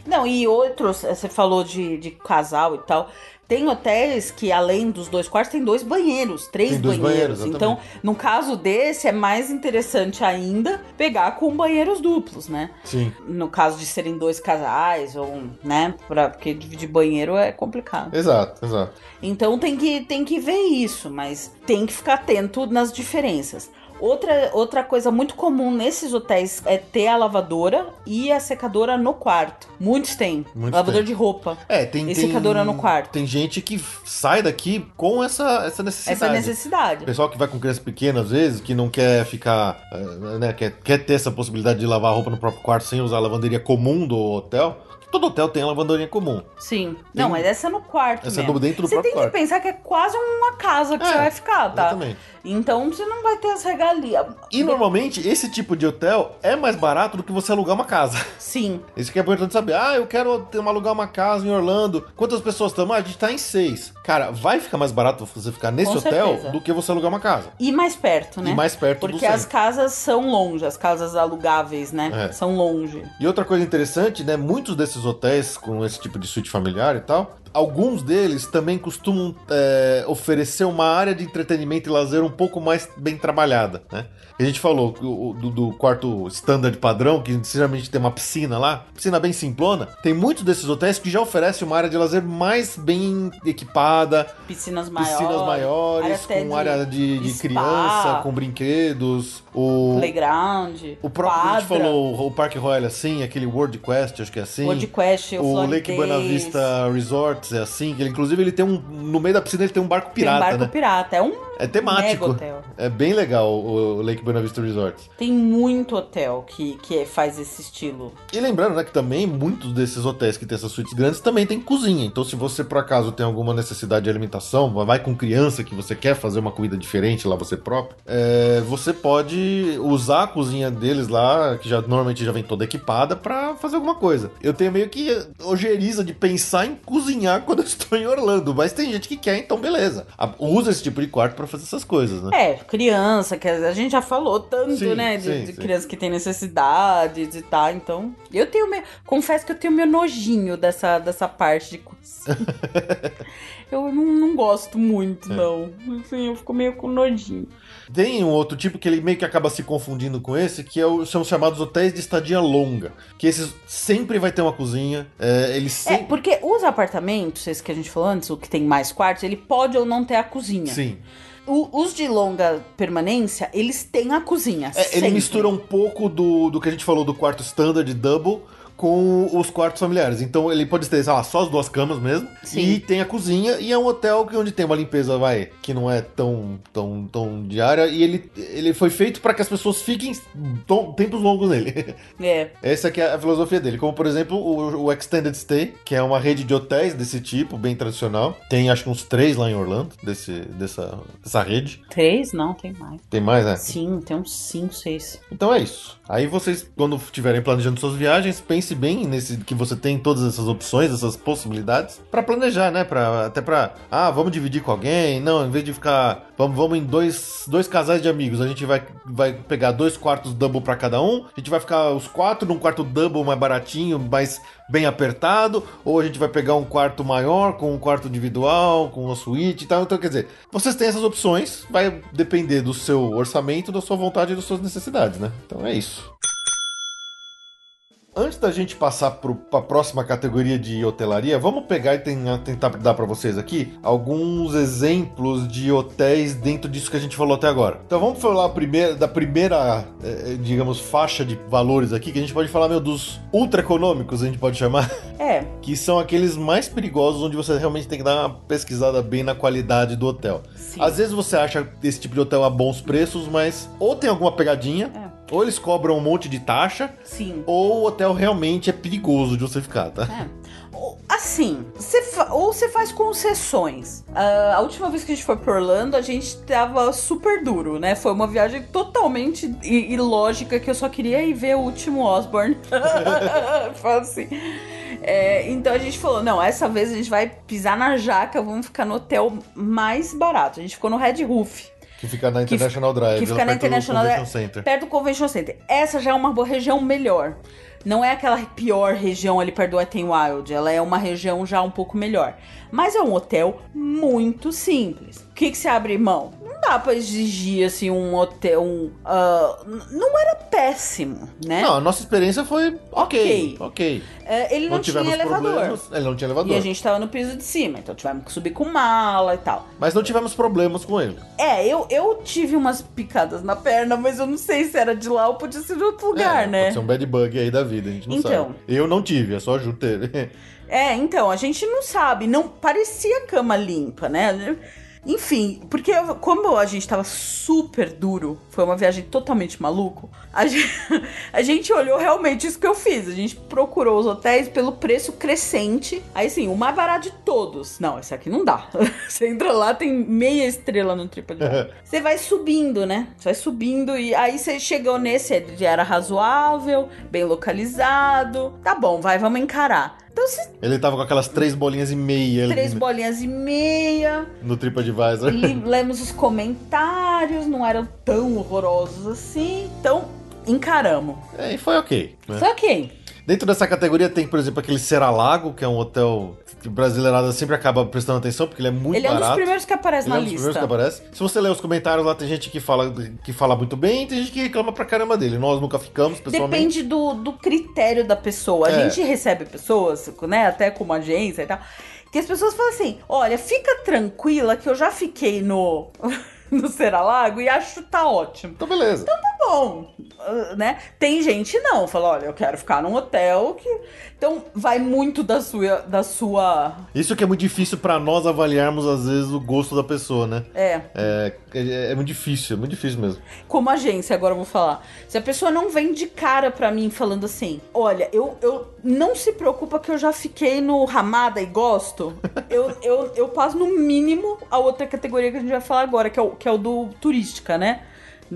Não, e outros, eh, você falou de, de casal e tal. Tem hotéis que, além dos dois quartos, tem dois banheiros, três Tem banheiros. banheiros, então, no caso desse, é mais interessante ainda pegar com banheiros duplos, né? Sim. No caso de serem dois casais, ou, né? Pra, porque dividir banheiro é complicado. Exato, exato. Então tem que, tem que ver isso, mas tem que ficar atento nas diferenças. Outra, outra coisa muito comum nesses hotéis é ter a lavadora e a secadora no quarto. Muitos têm. Muitos lavadora têm. de roupa. É, tem, E tem secadora no quarto. Tem gente que sai daqui com essa, essa necessidade. Essa necessidade. Pessoal que vai com criança pequena, às vezes, que não quer ficar, eh, né, quer, quer ter essa possibilidade de lavar a roupa no próprio quarto sem usar a lavanderia comum do hotel. Todo hotel tem a lavanderia comum. Sim. Não, mas essa é no quarto Essa é mesmo. do- dentro do Você próprio tem que quarto. pensar que é quase uma casa que É, você vai ficar, tá? Exatamente. Então você não vai ter as regalias. E normalmente esse tipo de hotel é mais barato do que você alugar uma casa. Sim. Isso que é importante saber. Ah, eu quero alugar uma casa em Orlando. Quantas pessoas estamos? Ah, a gente tá em seis. Cara, vai ficar mais barato você ficar nesse Com hotel certeza. do que você alugar uma casa. E mais perto, né? E mais perto do Porque as casas são longe, as casas alugáveis, né? É. São longe. E outra coisa interessante, né? Muitos desses hotéis com esse tipo de suíte familiar e tal, alguns deles também costumam é, oferecer uma área de entretenimento e lazer um pouco mais bem trabalhada, né? A gente falou do, do quarto standard padrão, que geralmente tem uma piscina lá, piscina bem simplona. Tem muitos desses hotéis que já oferecem uma área de lazer mais bem equipada, Piscinas maiores. piscinas maiores, até com área de, de spa, criança, com brinquedos, o, Playground. o próprio, a gente quadra, falou, o Parque Royal é assim, aquele World Quest, acho que é assim. World Quest, o, O Lake Buena Vista Resorts é assim, que ele, inclusive ele tem um. No meio da piscina ele tem um barco Tem um pirata, barco né? pirata. É um É temático. hotel. É bem legal o, Lake Buena Vista Resorts. Tem muito hotel que, que faz esse estilo. E lembrando, né, que também muitos desses hotéis que tem essas suítes grandes também tem cozinha. Então, se você por acaso tem alguma necessidade de alimentação, vai com criança que você quer fazer uma comida diferente lá você próprio, é, você pode usar a cozinha deles lá, que já normalmente já vem toda equipada, pra fazer alguma coisa. Eu tenho meio que ojeriza de pensar em cozinhar quando eu estou em Orlando, mas tem gente que quer, então beleza. Usa esse tipo de quarto pra pra fazer essas coisas, né? É, criança, que a gente já falou tanto, Sim, né? De, sim, de sim. criança que tem necessidades e tal. Então, eu tenho meu. Confesso que eu tenho meu nojinho dessa, dessa parte de cozinha. eu não, não gosto muito, É. não. Enfim, eu fico meio com nojinho. Tem um outro tipo que ele meio que acaba se confundindo com esse, que é o- são os chamados hotéis de estadia longa. Que esses sempre vai ter uma cozinha. É, eles É, porque os apartamentos, esse que a gente falou antes, o que tem mais quartos, ele pode ou não ter a cozinha. Sim. O- os de longa permanência, eles têm a cozinha. É, ele mistura um pouco do, do que a gente falou do quarto standard double com os quartos familiares. Então ele pode ter, sei lá, só as duas camas mesmo. Sim. E tem a cozinha e é um hotel que onde tem uma limpeza, vai, que não é tão, tão, tão diária. E ele, ele foi feito para que as pessoas fiquem tom- tempos longos nele. É. Essa aqui é a filosofia dele. Como, por exemplo, o, o Extended Stay, que é uma rede de hotéis desse tipo, bem tradicional. Tem, acho que uns três lá em Orlando, desse, dessa, dessa rede. Três? Não, tem mais. Tem mais, né? Sim, tem uns cinco, seis. Então é isso. Aí vocês, quando estiverem planejando suas viagens, pense bem nesse que você tem todas essas opções, essas possibilidades, pra planejar, né? Pra, até pra. Ah, vamos dividir com alguém. Não, em vez de ficar. Vamos, vamos em dois, dois casais de amigos. A gente vai, vai pegar dois quartos double pra cada um. A gente vai ficar os quatro num quarto double mais baratinho, mais bem apertado. Ou a gente vai pegar um quarto maior, com um quarto individual, com uma suíte e tal. Então, quer dizer, vocês têm essas opções. Vai depender do seu orçamento, da sua vontade e das suas necessidades, né? Então é isso. Antes da gente passar para a próxima categoria de hotelaria, vamos pegar e ten- tentar dar para vocês aqui alguns exemplos de hotéis dentro disso que a gente falou até agora. Então vamos falar primeiro, da primeira, eh, digamos, faixa de valores aqui, que a gente pode falar, meu, dos ultra econômicos, a gente pode chamar, É, que são aqueles mais perigosos, onde você realmente tem que dar uma pesquisada bem na qualidade do hotel. sim. Às vezes você acha esse tipo de hotel a bons preços, mas ou tem alguma pegadinha, É. ou eles cobram um monte de taxa, Sim. ou o hotel realmente é perigoso de você ficar, tá? É. Assim, você ou você faz concessões. Ah, a última vez que a gente foi pra Orlando, a gente tava super duro, né? Foi uma viagem totalmente ilógica que eu só queria ir ver o último Osborne. foi assim. É, então a gente falou: não, essa vez a gente vai pisar na jaca, vamos ficar no hotel mais barato. A gente ficou no Red Roof. Que fica na Que- International Drive, que fica na International Convention Drive. Center. Perto do Convention Center. Essa já é uma boa região melhor. Não é aquela pior região ali perto do Wet n Wild. Ela é uma região já um pouco melhor. Mas é um hotel muito simples. O que, que se abre mão? Não dá pra exigir, assim, um hotel... Um, n- não era péssimo, né? Não, a nossa experiência foi ok, Ok. ok. É, ele não, tinha tivemos elevador. problemas. Ele não tinha elevador. E a gente tava no piso de cima, então tivemos que subir com mala e tal. Mas não tivemos problemas com ele. É, eu, eu tive umas picadas na perna, mas eu não sei se era de lá ou podia ser de outro lugar, é, né? Pode ser um bad bug aí da vida, a gente não Então. sabe. Eu não tive, é só a Ju teve. É, então, a gente não sabe, não parecia cama limpa, né? Enfim, porque eu- como a gente tava super duro, foi uma viagem totalmente maluco, a gente, a gente olhou realmente isso que eu fiz. A gente procurou os hotéis pelo preço crescente. Aí sim, o mais barato de todos. Não, esse aqui não dá. Você entra lá, tem meia estrela no TripAdvisor. Você vai subindo, né? Você vai subindo e aí você chegou nesse, ele era razoável, bem localizado. Tá bom, vai, vamos encarar. Então, você Ele tava com aquelas três bolinhas e meia ali três bolinhas e meia. no TripAdvisor. lemos os comentários, não eram tão horrorosos assim. Então, encaramos. É, e foi ok. né? Foi ok. Dentro dessa categoria tem, por exemplo, aquele Seralago, que é um hotel brasileirada sempre acaba prestando atenção, porque ele é muito Ele é um barato. dos primeiros que aparece Ele é na um dos primeiros lista. que aparece. Se você ler os comentários lá, tem gente que fala, que fala muito bem e tem gente que reclama pra caramba dele. Nós nunca ficamos, pessoalmente. Depende do, do critério da pessoa. A É. gente recebe pessoas, né, até como agência e tal, que as pessoas falam assim: olha, fica tranquila que eu já fiquei no, no Seralago e acho que tá ótimo. Então, beleza. Tá bom, ah, né? Tem gente não, fala, olha, eu quero ficar num hotel que. Então vai muito da sua. Da sua. Isso que é muito difícil pra nós avaliarmos, às vezes, o gosto da pessoa, né? É, É, é, é muito difícil, é muito difícil mesmo. como agência, agora eu vou falar. Se a pessoa não vem de cara pra mim falando assim, olha, eu, eu não se preocupa que eu já fiquei no Ramada e gosto, eu, eu, eu passo no mínimo a outra categoria que a gente vai falar agora, que é o, que é o do turística, né?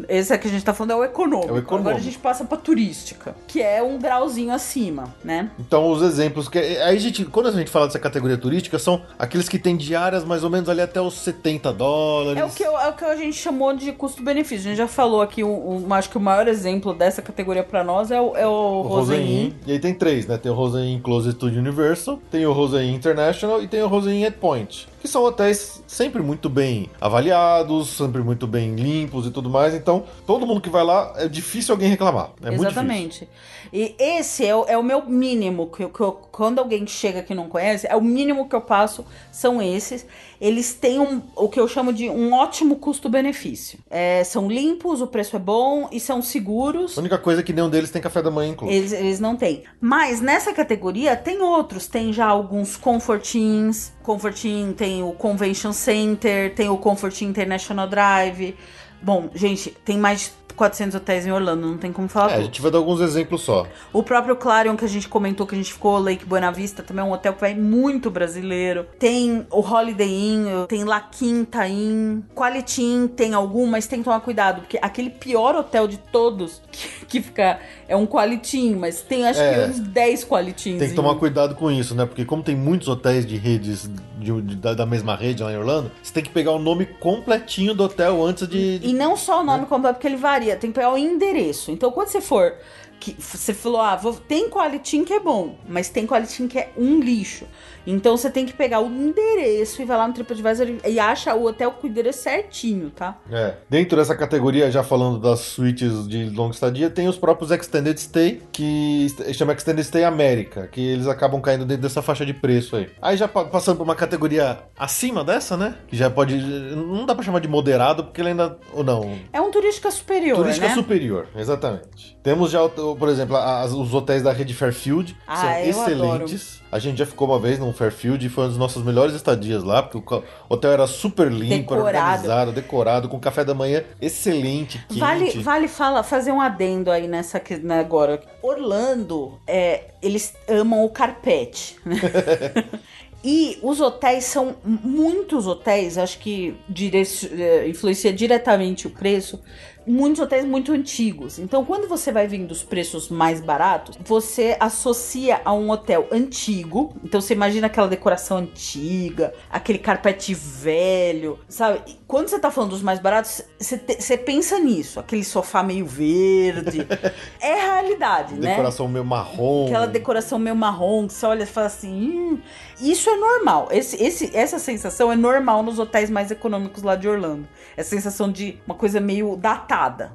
Esse aqui a gente tá falando é o econômico. É o econômico. Agora a gente passa pra turística, que é um grauzinho acima, né? Então, os exemplos que. Aí, a gente, quando a gente fala dessa categoria turística, são aqueles que têm diárias mais ou menos ali até os 70 dólares. É o que, eu- é o que a gente chamou de custo-benefício. A gente já falou aqui, um, um- acho que o maior exemplo dessa categoria pra nós é o, é o, O Rosen E aí tem três, né? Tem o Rosen Closed to Universal, tem o Rosen International e tem o Rosen At Point. Que são hotéis sempre muito bem avaliados, sempre muito bem limpos e tudo mais. Então, todo mundo que vai lá, é difícil alguém reclamar. É muito difícil. Exatamente. E esse é o, é o meu mínimo, que, eu- que eu- quando alguém chega que não conhece, é o mínimo que eu passo, são esses. Eles têm um, o que eu chamo de um ótimo custo-benefício. É, são limpos, o preço é bom e são seguros. A única coisa é que nenhum deles tem café da manhã incluso. Eles, eles não têm. Mas nessa categoria tem outros. Tem já alguns Comfort Inns. Comfort Inn tem o Convention Center, tem o Comfort Inn International Drive. Bom, gente, tem mais de 400 hotéis em Orlando, não tem como falar É, a tudo. gente vai dar alguns exemplos só. O próprio Clarion que a gente comentou que a gente ficou, Lake Buena Vista, também é um hotel que vai muito brasileiro. Tem o Holiday Inn, tem La Quinta Inn, Quality Inn tem algum, mas tem que tomar cuidado, porque aquele pior hotel de todos que, que fica é um Quality Inn, mas tem acho É. que uns 10 Quality Inns. Tem que tomar cuidado com isso, né? Porque como tem muitos hotéis de redes de- de- da, da mesma rede lá em Orlando, você tem que pegar o nome completinho do hotel antes de. de- E não só o nome completo, porque ele varia, tem que pegar o endereço. Então, quando você for. Que você falou, ah, vou- tem Quality Inn que é bom, mas tem Quality Inn que é um lixo. Então você tem que pegar o endereço e vai lá no TripAdvisor e- e acha o hotel com o endereço certinho, tá? É. Dentro dessa categoria, já falando das suítes de longa estadia, tem os próprios Extended Stay, que chama Extended Stay América, que eles acabam caindo dentro dessa faixa de preço aí. Aí já pa- passando por uma categoria acima dessa, né? Que já pode. Não dá pra chamar de moderado, porque ele ainda. Ou não. É um turística superior, Turística né? superior, exatamente. Temos já, por exemplo, as- os hotéis da rede Fairfield, que Ah, são excelentes. A gente já ficou uma vez num Fairfield e foi uma das nossas melhores estadias lá, porque o hotel era super limpo, Decorado. organizado, decorado, com café da manhã excelente, quente. Vale, vale fala, fazer um adendo aí nessa né, agora. Orlando, é, eles amam o carpete. né? E os hotéis são muitos hotéis, acho que direc- eh, influencia diretamente o preço. Muitos hotéis muito antigos. Então, quando você vai vendo os preços mais baratos, você associa a um hotel antigo. Então, você imagina aquela decoração antiga, aquele carpete velho, sabe? E quando você tá falando dos mais baratos, você, te- você pensa nisso, aquele sofá meio verde. é realidade, né? Decoração meio marrom. Aquela decoração meio marrom, que você olha e fala assim, "Hum, isso é normal. Esse, esse, essa sensação é normal nos hotéis mais econômicos lá de Orlando. Essa sensação de uma coisa meio datada.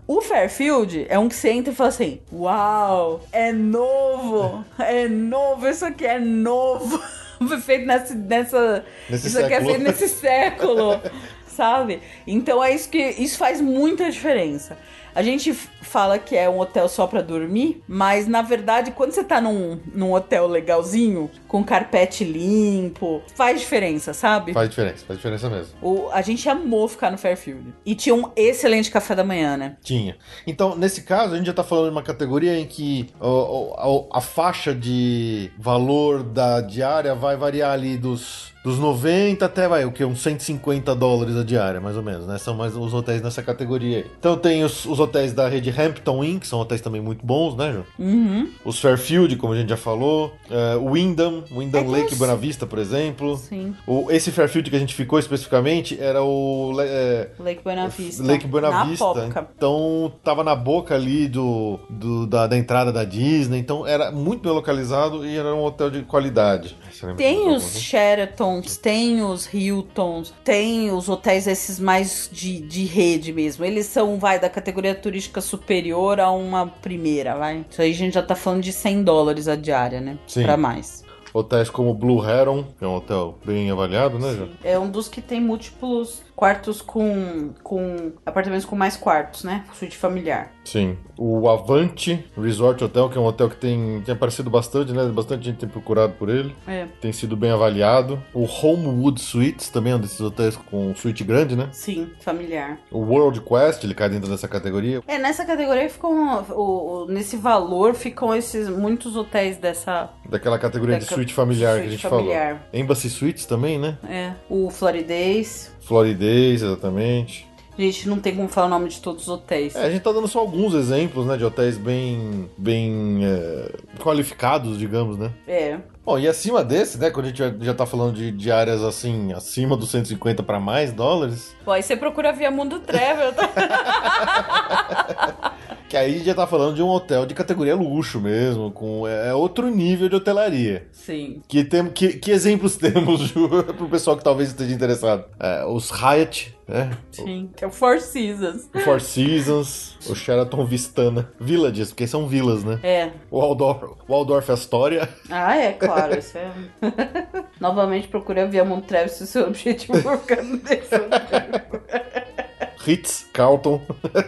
O Fairfield é um que você entra e fala assim, uau, é novo, é novo, isso aqui é novo. Foi feito nessa, nessa Nesse isso aqui é século. feito nesse século, sabe? Então é isso que isso faz muita diferença. A gente fala que é um hotel só pra dormir, mas na verdade, quando você tá num, num hotel legalzinho, com carpete limpo, faz diferença, sabe? Faz diferença, faz diferença mesmo. O, a gente amou ficar no Fairfield. E tinha um excelente café da manhã, né? Tinha. Então, nesse caso, a gente já tá falando de uma categoria em que ó, ó, a, faixa de valor da diária vai variar ali dos, dos 90 até, vai, o que? Uns 150 dólares a diária, mais ou menos, né? São mais os hotéis nessa categoria aí. Então tem os, os hotéis da rede Hampton Inn, que são hotéis também muito bons, né, João? Uhum. Os Fairfield, como a gente já falou. é, o Wyndham, Wyndham É Lake os- Buena Vista, por exemplo. Sim. O, esse Fairfield que a gente ficou especificamente era o... é, Lake Buena Vista. Lake Buena na Vista. Então tava na boca ali do, do- da, da entrada da Disney. Então era muito bem localizado e era um hotel de qualidade. Lembra Tem os algum? Tem os Hiltons, tem os hotéis esses mais de, de rede mesmo. Eles são, vai, da categoria turística superior a uma primeira, vai. Isso aí a gente já tá falando de 100 dólares a diária, né? Sim. Pra mais. Hotéis como Blue Heron, que é um hotel bem avaliado, né, João? É um dos que tem múltiplos quartos com, com apartamentos com mais quartos, né? Suíte familiar. Sim. O Avante Resort Hotel, que é um hotel que tem, tem aparecido bastante, né? Bastante gente tem procurado por ele. É, Tem sido bem avaliado. O Homewood Suites, também é um desses hotéis com suíte grande, né? sim, familiar. O World Quest, ele cai dentro dessa categoria. É, nessa categoria ficam, o, o- nesse valor ficam esses muitos hotéis dessa Daquela categoria de Daca- suíte familiar que a suíte gente familiar. falou. Embassy Suites também, né? É, o Floridez. Floridez, exatamente. Gente não tem como falar o nome de todos os hotéis. É, a gente tá dando só alguns exemplos, né, de hotéis bem, bem é, qualificados, digamos, né? É. Bom, e acima desse, né, quando a gente já, já tá falando de, de áreas assim, acima dos 150 para mais dólares, Pô, aí você procura via Mundo Travel, tá? que aí já tá falando de um hotel de categoria luxo mesmo, com é, é outro nível de hotelaria. Sim. Que, tem, que, que exemplos temos, Ju, pro pessoal que talvez esteja interessado? É, os Hyatt, né? Sim. Que é o Four Seasons. O Four Seasons, o Sheraton Vistana Villages, porque são vilas, né? É. O Waldorf, o Waldorf Astoria. Ah, é, claro. Isso é... Novamente procura via Travel se o seu objetivo for ficar nesse Ritz, Carlton.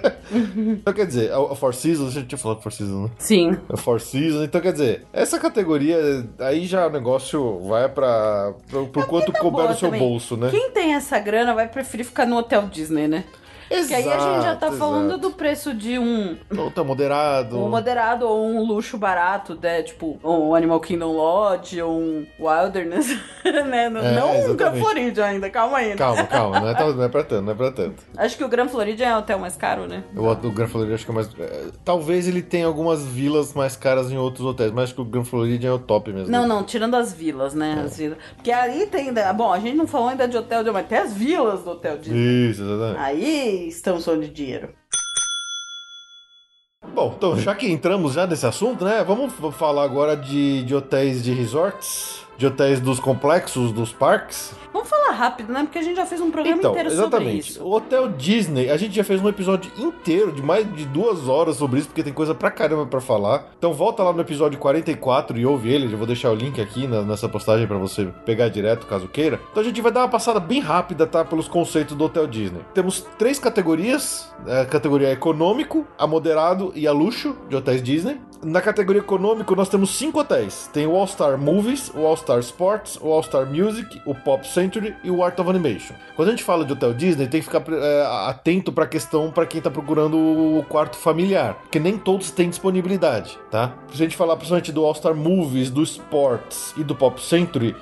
então, quer dizer, a, a Four Seasons, a gente tinha falado Four Seasons, né? Sim. A Four Seasons, então quer dizer, essa categoria, aí já o negócio vai pra. pro, pro quanto tá couber no seu também. bolso, né? Quem tem essa grana vai preferir ficar no Hotel Disney, né? Porque aí a gente já tá Exato, falando exato. do preço de um, Ou tá moderado. um moderado ou um luxo barato, né? Tipo, um Animal Kingdom Lodge ou um Wilderness, né? Não, É, não um Grand exatamente. Floridian ainda, calma aí. né? Calma, calma, não é, tão- não é pra tanto, não é pra tanto. Acho que o Grand Floridian é o hotel mais caro, né? O, o Grand Floridian acho que é mais. é, talvez ele tenha algumas vilas mais caras em outros hotéis, mas acho que o Grand Floridian é o top mesmo. Não, não, tirando as vilas, né? É. As vilas. Porque aí tem ainda. Bom, a gente não falou ainda de hotel, mas tem as vilas do hotel Disney. Isso, exatamente. Aí estamos falando de dinheiro. Bom, então já que entramos já nesse assunto, né? Vamos falar agora de, de hotéis de resorts, de hotéis dos complexos, dos parques. Vamos falar rápido, né? Porque a gente já fez um programa Então, inteiro sobre exatamente. isso. O Hotel Disney, a gente já fez um episódio inteiro de mais de duas horas sobre isso, porque tem coisa pra caramba pra falar. Então volta lá no episódio 44 e ouve ele. Eu vou deixar o link aqui na- nessa postagem pra você pegar direto, caso queira. Então a gente vai dar uma passada bem rápida, tá? Pelos conceitos do Hotel Disney. Temos três categorias: a categoria econômico, a moderado e a luxo de hotéis Disney. Na categoria econômico, nós temos cinco hotéis: tem o All Star Movies, o All Star Sports, o All Star Music, o Pop Century e o Art of Animation. Quando a gente fala de hotel Disney, tem que ficar é, atento para a questão para quem tá procurando o quarto familiar, porque nem todos têm disponibilidade, tá? Se a gente falar principalmente do All Star Movies, do Sports e do Pop Century,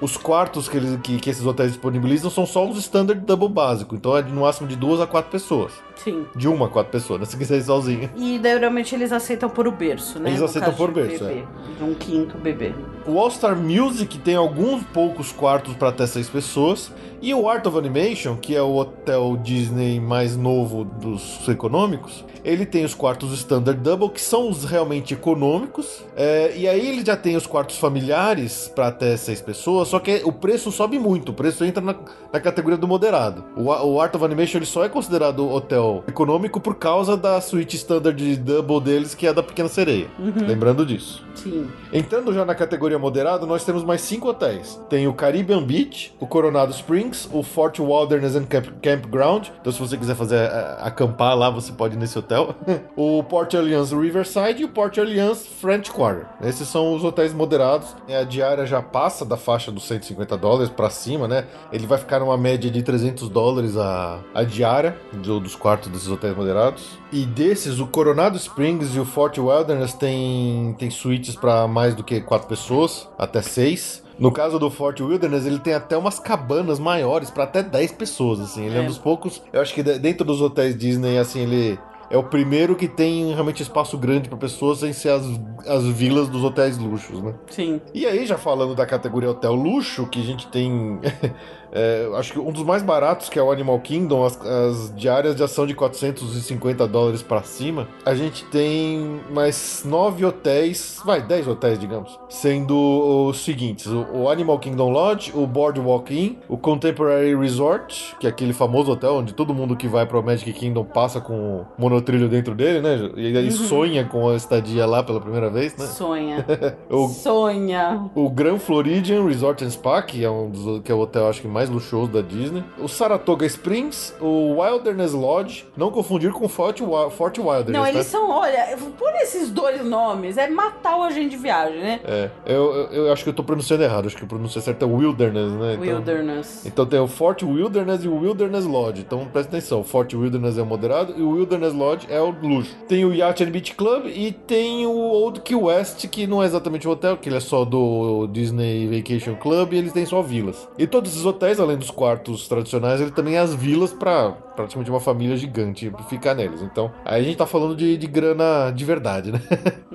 os quartos que, eles, que, que esses hotéis disponibilizam são só os standard double básico, então é no máximo de duas a quatro pessoas. Sim. De uma a quatro pessoas, né? Se quiser ir sozinho. E daí, geralmente eles aceitam por o berço, né? Eles No aceitam por berço, bebê, De um quinto bebê. O All Star Music tem alguns poucos quartos para até seis pessoas. E o Art of Animation, que é o hotel Disney mais novo dos econômicos, ele tem os quartos Standard Double, que são os realmente econômicos. É, e aí ele já tem os quartos familiares para até seis pessoas, só que o preço sobe muito. O preço entra na, na categoria do moderado. O, o Art of Animation ele só é considerado hotel econômico por causa da suíte Standard Double deles, que é a da Pequena Sereia. Lembrando disso. Sim. Entrando já na categoria moderado, nós temos mais cinco hotéis. Tem o Caribbean Beach, o Coronado Springs, o Fort Wilderness and Camp Campground. Então, se você quiser fazer eh, acampar lá, você pode ir nesse hotel. o Port Alliance Riverside e o Port Alliance French Quarter. Esses são os hotéis moderados. A diária já passa da faixa dos 150 dólares para cima, né? Ele vai ficar numa média de 300 dólares a, a diária do- dos quartos desses hotéis moderados. E desses, o Coronado Springs e o Fort Wilderness tem, tem suítes para mais do que quatro pessoas, até seis. No caso do Fort Wilderness, ele tem até umas cabanas maiores para até 10 pessoas, assim. Ele é. um É. dos poucos, eu acho que de- dentro dos hotéis Disney, assim, ele é o primeiro que tem realmente espaço grande para pessoas sem ser as, as vilas dos hotéis luxos, né? Sim. E aí, já falando da categoria hotel luxo, que a gente tem. é, acho que um dos mais baratos, que é o Animal Kingdom, as, as diárias já são de 450 dólares para cima. A gente tem mais nove hotéis, vai, 10 hotéis, digamos, sendo os seguintes: o, o Animal Kingdom Lodge, o Boardwalk Inn, o Contemporary Resort, que é aquele famoso hotel onde todo mundo que vai para o Magic Kingdom passa com o monotrilho dentro dele, né? E aí sonha com a estadia lá pela primeira vez, né? Sonha. O Sonha. o Grand Floridian Resort and Spa, que é, um dos, que é o hotel acho que mais luxuoso da Disney. O Saratoga Springs, o Wilderness Lodge, não confundir com Fort, Fort Wilderness. Não, eles tá? são, olha, por esses dois nomes, é matar o agente de viagem, né? É, eu, eu, eu acho que eu tô pronunciando errado, acho que a pronúncia certa é Wilderness, né? Então, Wilderness. Então tem o Fort Wilderness e o Wilderness Lodge. Então presta atenção, o Fort Wilderness é o moderado e o Wilderness Lodge é o luxo. Tem o Yacht and Beach Club e tem o Old Key West, que não é exatamente um hotel, que ele é só do Disney Vacation Club e eles têm só vilas. E todos esses hotéis, além dos quartos tradicionais, ele também tem as vilas para praticamente uma família gigante ficar neles. Então, aí a gente tá falando de, de grana de verdade, né?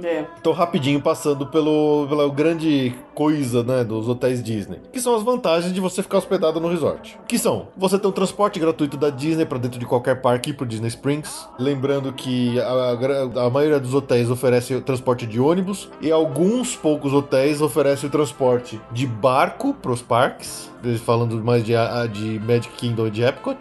É. Então, rapidinho, passando pelo, pela grande coisa, né, dos hotéis Disney. Que são as vantagens de você ficar hospedado no resort. Que são, você tem um transporte gratuito da Disney para dentro de qualquer parque pro Disney Springs. Lembrando que a, a, a maioria dos hotéis oferece transporte de ônibus e alguns poucos hotéis oferecem o transporte de barco pros parques. Falando mais de, de Magic Kingdom e de Epcot.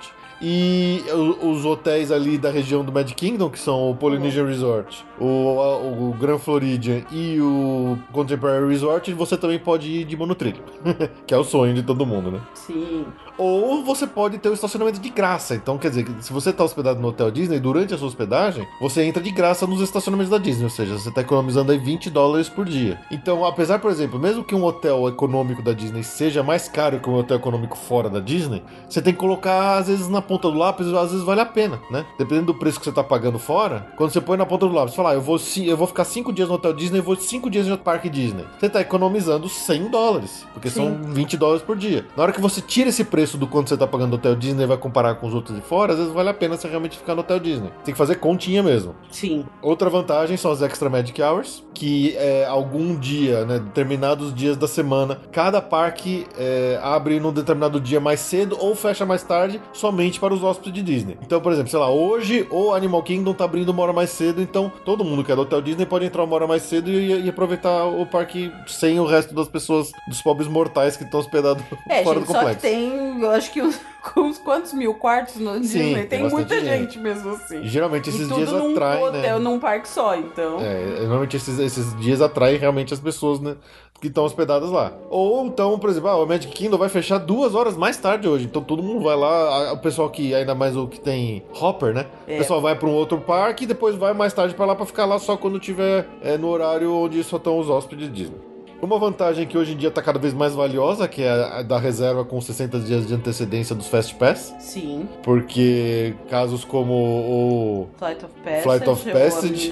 E os hotéis ali da região do Mad Kingdom, que são o Polynesian Resort, o, o Grand Floridian e o Contemporary Resort, você também pode ir de monotrilho. que é o sonho de todo mundo, né? Sim. Ou você pode ter o estacionamento de graça. Então, quer dizer, se você está hospedado no Hotel Disney, durante a sua hospedagem, você entra de graça nos estacionamentos da Disney. Ou seja, você está economizando aí 20 dólares por dia. Então, apesar, por exemplo, mesmo que um hotel econômico da Disney seja mais caro que um hotel econômico fora da Disney, você tem que colocar, às vezes, na ponta do lápis, às vezes vale a pena, né? Dependendo do preço que você está pagando fora, quando você põe na ponta do lápis, fala, ah, eu vou, eu vou ficar 5 dias no Hotel Disney e vou 5 dias no Parque Disney. Você está economizando 100 dólares, porque Sim. são 20 dólares por dia. Na hora que você tira esse preço do quanto você está pagando no Hotel Disney vai comparar com os outros de fora, às vezes vale a pena você realmente ficar no Hotel Disney. Tem que fazer continha mesmo. Sim. Outra vantagem são as Extra Magic Hours, que é algum dia, né, determinados dias da semana, cada parque é, abre num determinado dia mais cedo ou fecha mais tarde, somente para os hóspedes de Disney. Então, por exemplo, sei lá, hoje o Animal Kingdom tá abrindo uma hora mais cedo, então todo mundo que é do Hotel Disney pode entrar uma hora mais cedo e, e aproveitar o parque sem o resto das pessoas, dos pobres mortais que estão hospedados é, fora gente, do complexo. Só que tem, eu acho que com uns quantos mil quartos no Disney? Tem, tem muita gente. gente. mesmo assim. Geralmente esses dias num atraem, hotel, né? num parque só, então. É, normalmente esses, esses dias atraem realmente as pessoas, né? Que estão hospedadas lá. Ou então, por exemplo, ah, o Magic Kingdom vai fechar duas horas mais tarde hoje. Então todo mundo vai lá. O pessoal que, ainda mais o que tem Hopper, né? É. O pessoal vai para um outro parque e depois vai mais tarde para lá para ficar lá só quando tiver é, no horário onde só estão os hóspedes Disney. Uma vantagem que hoje em dia está cada vez mais valiosa, que é a da reserva com 60 dias de antecedência dos Fast Pass. Sim. Porque casos como o Flight of Passage, Flight of Passage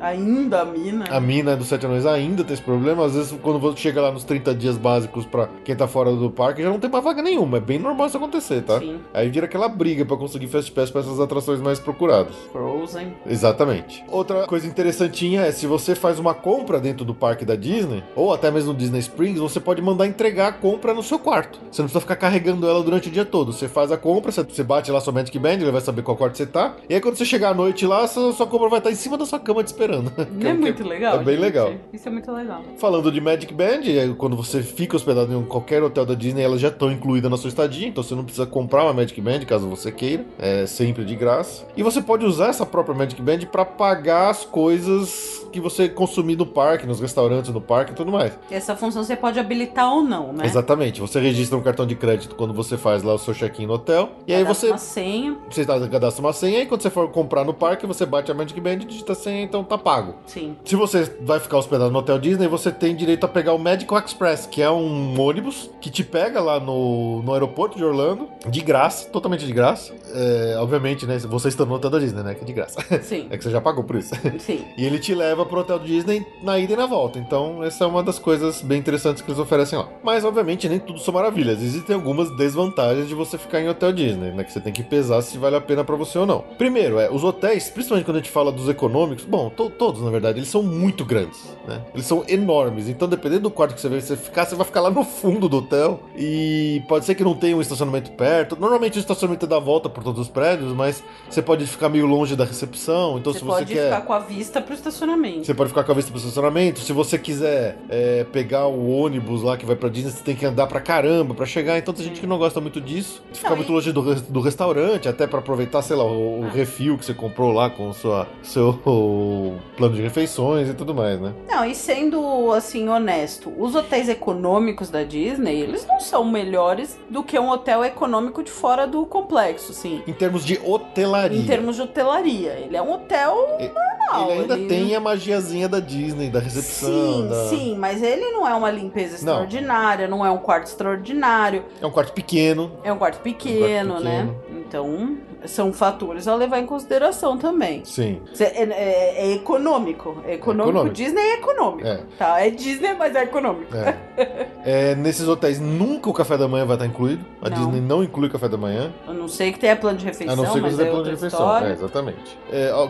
Ainda a mina. A mina dos sete anões ainda tem esse problema. Às vezes, quando você chega lá nos 30 dias básicos pra quem tá fora do parque, já não tem mais vaga nenhuma. É bem normal isso acontecer, tá? Sim. Aí vira aquela briga para conseguir Fast Pass pra essas atrações mais procuradas. Frozen. Exatamente. Outra coisa interessantinha é se você faz uma compra dentro do parque da Disney, ou até mesmo no Disney Springs, você pode mandar entregar a compra no seu quarto. Você não precisa ficar carregando ela durante o dia todo. Você faz a compra, você bate lá sua Magic Band, ele vai saber qual quarto você tá. E aí quando você chegar à noite lá, sua, compra vai estar em cima da sua cama te esperando. Não é muito legal. É bem gente. legal. Isso é muito legal. Falando de Magic Band, é, quando você fica hospedado em qualquer hotel da Disney, elas já estão incluídas na sua estadia, então você não precisa comprar uma Magic Band caso você queira, é sempre de graça. E você pode usar essa própria Magic Band para pagar as coisas que você consumir no parque, nos restaurantes no parque e tudo mais. Essa função você pode habilitar ou não, né? Exatamente. Você registra um cartão de crédito quando você faz lá o seu check-in no hotel. E cadastra aí você. uma senha. Você cadastra uma senha e quando você for comprar no parque, você bate a Magic Band, digita a senha, então tá pago. Sim. Se você vai ficar hospedado no Hotel Disney, você tem direito a pegar o Medical Express, que é um ônibus que te pega lá no, no aeroporto de Orlando, de graça, totalmente de graça. É, obviamente, né? Você está no Hotel da Disney, né? Que é de graça. Sim. É que você já pagou por isso. Sim. E ele te leva pro Hotel Disney na ida e na volta. Então, essa é uma das coisas bem interessantes que eles oferecem lá. Mas, obviamente, nem tudo são maravilhas. Existem algumas desvantagens de você ficar em Hotel Disney, né? Que você tem que pesar se vale a pena para você ou não. Primeiro, é, os hotéis, principalmente quando a gente fala dos econômicos, bom, to todos, na verdade, eles são muito grandes, né? Eles são enormes. Então, dependendo do quarto que você vai você ficar, você vai ficar lá no fundo do hotel. E pode ser que não tenha um estacionamento perto. Normalmente o estacionamento é dá volta por todos os prédios, mas você pode ficar meio longe da recepção. Então, você se você pode quer. ficar com a vista pro estacionamento. Você pode ficar com a vista pro estacionamento. Se você quiser é, pegar o ônibus lá que vai pra Disney, você tem que andar pra caramba pra chegar. Então tem gente que não gosta muito disso. Ficar Não, muito e- longe do, do restaurante, até pra aproveitar, sei lá, o, o refil que você comprou lá com o sua, seu plano de refeições e tudo mais, né? Não, e sendo assim honesto, os hotéis econômicos da Disney, eles não são melhores do que um hotel econômico de fora do complexo, sim. Em termos de hotelaria. Em termos de hotelaria, ele é um hotel normal. Ele ainda tem a magiazinha da Disney, da recepção. Sim, da- sim, mas ele não é uma limpeza Não. extraordinária, não, é um quarto extraordinário, É um quarto pequeno. é um quarto pequeno, Um quarto né? pequeno. Então, São fatores a levar em consideração também. Sim. É, é- é econômico. É econômico. econômico. Disney é econômico. É. Tá? É Disney, mas é econômico. É. É, nesses hotéis nunca o café da manhã vai estar incluído. A Não. Disney não inclui café da manhã. Eu não sei que tenha plano de refeição, A não ser que você tenha é plano de refeição. exatamente.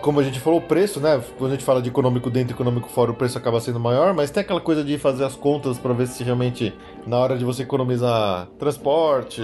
Como a gente falou, o preço, né? Quando a gente fala de econômico dentro e econômico fora, o preço acaba sendo maior, mas tem aquela coisa de fazer as contas pra ver se realmente, na hora de você economizar transporte,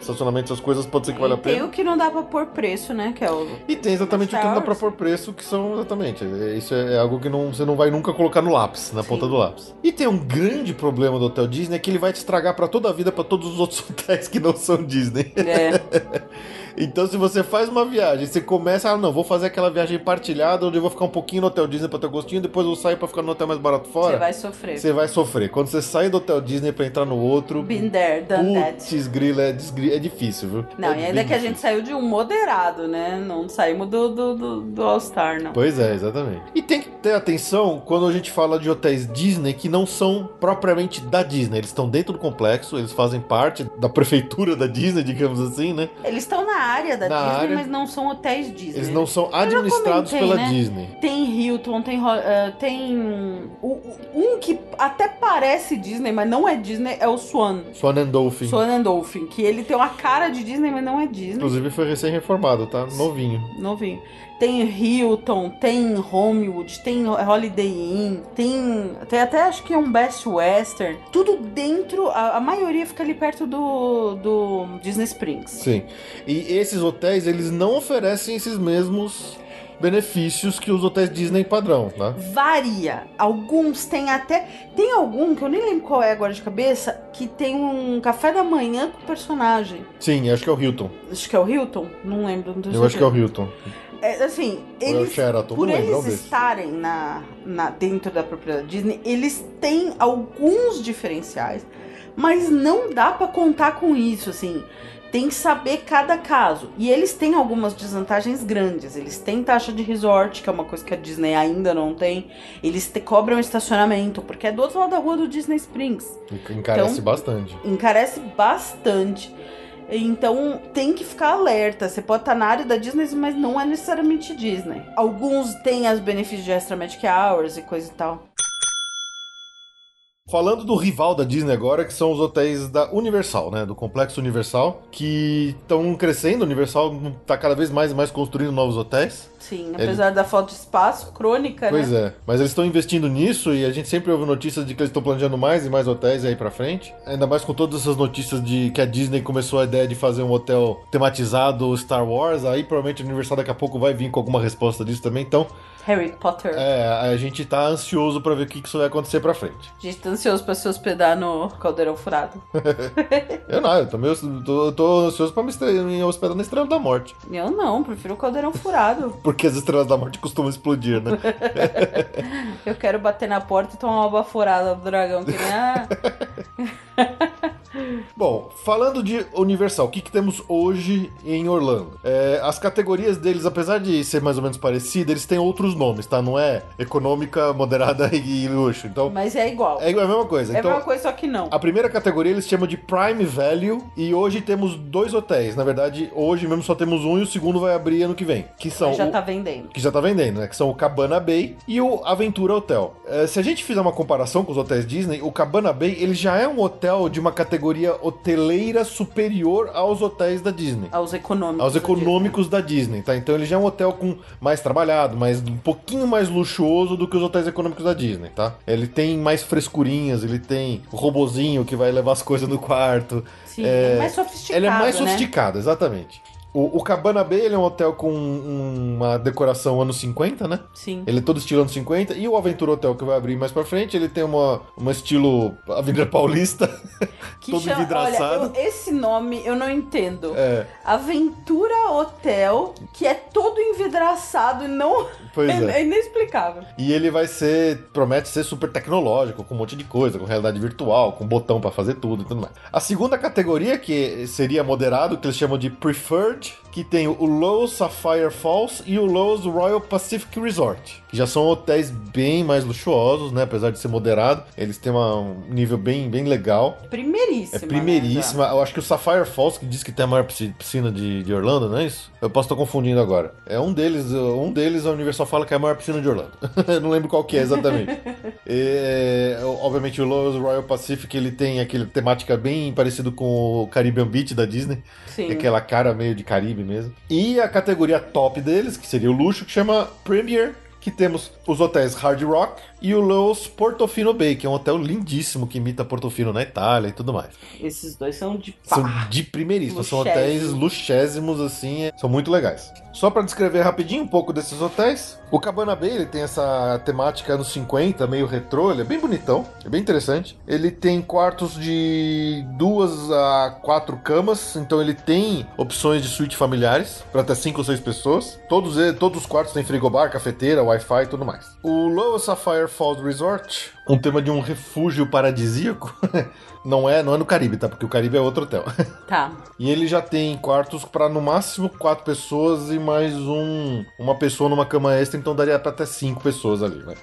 estacionamento, essas coisas, pode ser que valha a E tem pena. o que não dá pra pôr preço, né? Que é o. E tem exatamente o que não dá pra pôr preço, que são exatamente. é, Isso é algo que não, você não vai nunca colocar no lápis, na Sim. ponta do lápis. E tem um grande problema do Hotel Disney, é que ele vai te estragar pra toda a vida, pra todos os outros hotéis que não são Disney. É. Então, se você faz uma viagem, você começa, ah, não, vou fazer aquela viagem partilhada, onde eu vou ficar um pouquinho no Hotel Disney pra ter gostinho, depois eu saio pra ficar no hotel mais barato fora. Você vai sofrer. Você vai sofrer. Quando você sai do Hotel Disney pra entrar no outro, Been there, done that. putz, grila, é, é difícil, viu? Não, é e ainda que a gente difícil. saiu de um moderado, né? Não saímos do, do, do, do All-Star, não. Pois é, exatamente. E tem que ter atenção quando a gente fala de hotéis Disney que não são propriamente da Disney. Eles estão dentro do complexo, eles fazem parte da prefeitura da Disney, digamos assim, né? Eles estão na área da Disney, área. mas não são hotéis Disney. Eles não são administrados comentei, pela né? Disney. Tem Hilton, tem. Eh, tem. Um que até parece Disney, mas não é Disney, é o Swan. Swan and Dolphin. Swan and Dolphin, que ele tem uma cara de Disney, mas não é Disney. Inclusive foi recém-reformado, tá? Novinho. Novinho. Tem Hilton, tem Homewood, tem Holiday Inn, tem, tem até acho que um Best Western. Tudo dentro, a, a maioria fica ali perto do, do Disney Springs. Sim. E esses hotéis, eles não oferecem esses mesmos benefícios que os hotéis Disney padrão, tá? Varia. Alguns tem até. Tem algum que eu nem lembro qual é agora de cabeça, que tem um café da manhã com personagem. Sim, acho que é o Hilton. Acho que é o Hilton? Não lembro, não Eu acho que é o certeza. Hilton. É, assim, é eles. Sheraton, Por eles estarem na, na, dentro da propriedade Disney, eles têm alguns diferenciais, mas não dá pra contar com isso, assim. Tem que saber cada caso. E eles têm algumas desvantagens grandes. Eles têm taxa de resort, que é uma coisa que a Disney ainda não tem. Eles te cobram estacionamento, porque é do outro lado da rua do Disney Springs Encarece Então- bastante. encarece bastante. Então tem que ficar alerta. Você pode estar na área da Disney, mas não é necessariamente Disney. Alguns têm os benefícios de Extra Magic Hours e coisa e tal. Falando do rival da Disney agora, que são os hotéis da Universal, né? Do Complexo Universal, que estão crescendo. A Universal tá cada vez mais e mais construindo novos hotéis. Sim, apesar da falta de espaço crônica, Pois né? é, mas eles estão investindo nisso e a gente sempre ouve notícias de que eles estão planejando mais e mais hotéis aí pra frente. Ainda mais com todas essas notícias de que a Disney começou a ideia de fazer um hotel tematizado Star Wars, aí provavelmente a Universal daqui a pouco vai vir com alguma resposta disso também. Então, Harry Potter. é, a gente tá ansioso pra ver o que que isso vai acontecer pra frente. A gente tá ansioso pra se hospedar no Caldeirão Furado. Eu não, eu também eu tô, tô ansioso pra me, me hospedar na Estrela da Morte. Eu não, prefiro o Caldeirão Furado. Porque as Estrelas da Morte costumam explodir, né? Eu quero bater na porta e tomar uma baforada do dragão. Que nem a... Bom, falando de Universal, o que, que temos hoje em Orlando? É, as categorias deles, apesar de ser mais ou menos parecidas, eles têm outros nomes, tá? Não é econômica, moderada e luxo. Então, Mas é igual. é a mesma coisa. É a Então, mesma coisa, só que não. a primeira categoria eles chamam de Prime Value e hoje temos dois hotéis. Na verdade, hoje mesmo só temos um e o segundo vai abrir ano que vem. Que são Já o- tá vendendo. que já tá vendendo, né? Que são o Cabana Bay e o Aventura Hotel. É, se a gente fizer uma comparação com os hotéis Disney, o Cabana Bay ele já é um hotel de uma categoria hoteleira superior aos hotéis da Disney. Aos econômicos. Aos eu digo. econômicos da Disney, tá? Então ele já é um hotel com mais trabalhado, mais um pouquinho mais luxuoso do que os hotéis econômicos da Disney, tá? Ele tem mais frescurinhas, ele tem o robozinho que vai levar as coisas no quarto. Sim, É, é mais sofisticado. Ele é mais né? sofisticado, exatamente. O, o Cabana Bay ele é um hotel com um- uma decoração anos 50, né? Sim. Ele é todo estilo anos 50. E o Aventura Hotel que vai abrir mais pra frente, ele tem uma, uma estilo Avenida Paulista. Que todo chama- envidraçado. Olha, eu- esse nome eu não entendo. é, Aventura Hotel, que é todo envidraçado e não. pois é. é inexplicável. E ele vai ser, promete ser super tecnológico, com um monte de coisa, com realidade virtual, com botão pra fazer tudo e tudo mais. A segunda categoria, que seria moderado, que eles chamam de Preferred George. Que tem o Lowe's Sapphire Falls e o Lowe's Royal Pacific Resort, que já são hotéis bem mais luxuosos, né? Apesar de ser moderado, eles têm uma, um nível bem, bem legal. Primeiríssima. É primeiríssima. Né, eu acho que o Sapphire Falls, que diz que tem a maior piscina de, de Orlando, não é isso? Eu posso estar confundindo agora. É um deles, um deles a Universal fala que é a maior piscina de Orlando. não lembro qual que é exatamente. e, obviamente o Lowe's Royal Pacific, ele tem aquele temática bem parecido com o Caribbean Beach da Disney. Sim. Aquela cara meio de Caribe mesmo. E a categoria top deles, que seria o luxo, que chama Premier que temos os hotéis Hard Rock e o Lowe's Portofino Bay, que é um hotel lindíssimo que imita Portofino na Itália e tudo mais. Esses dois são de pá. São de primeiríssimo, são hotéis luxésimos assim, é, são muito legais. Só para descrever rapidinho um pouco desses hotéis, o Cabana Bay ele tem essa temática anos 50, meio retrô, ele é bem bonitão, é bem interessante. Ele tem quartos de duas a quatro camas, então ele tem opções de suíte familiares para até cinco ou seis pessoas. Todos, todos os quartos têm frigobar, cafeteira, Wi-Fi e tudo mais. O Lower Sapphire Falls Resort, um tema de um refúgio paradisíaco. Não é, não é no Caribe, tá? Porque o Caribe é outro hotel. Tá. e ele já tem quartos para no máximo quatro pessoas e mais um uma pessoa numa cama extra, então daria para até cinco pessoas ali, né?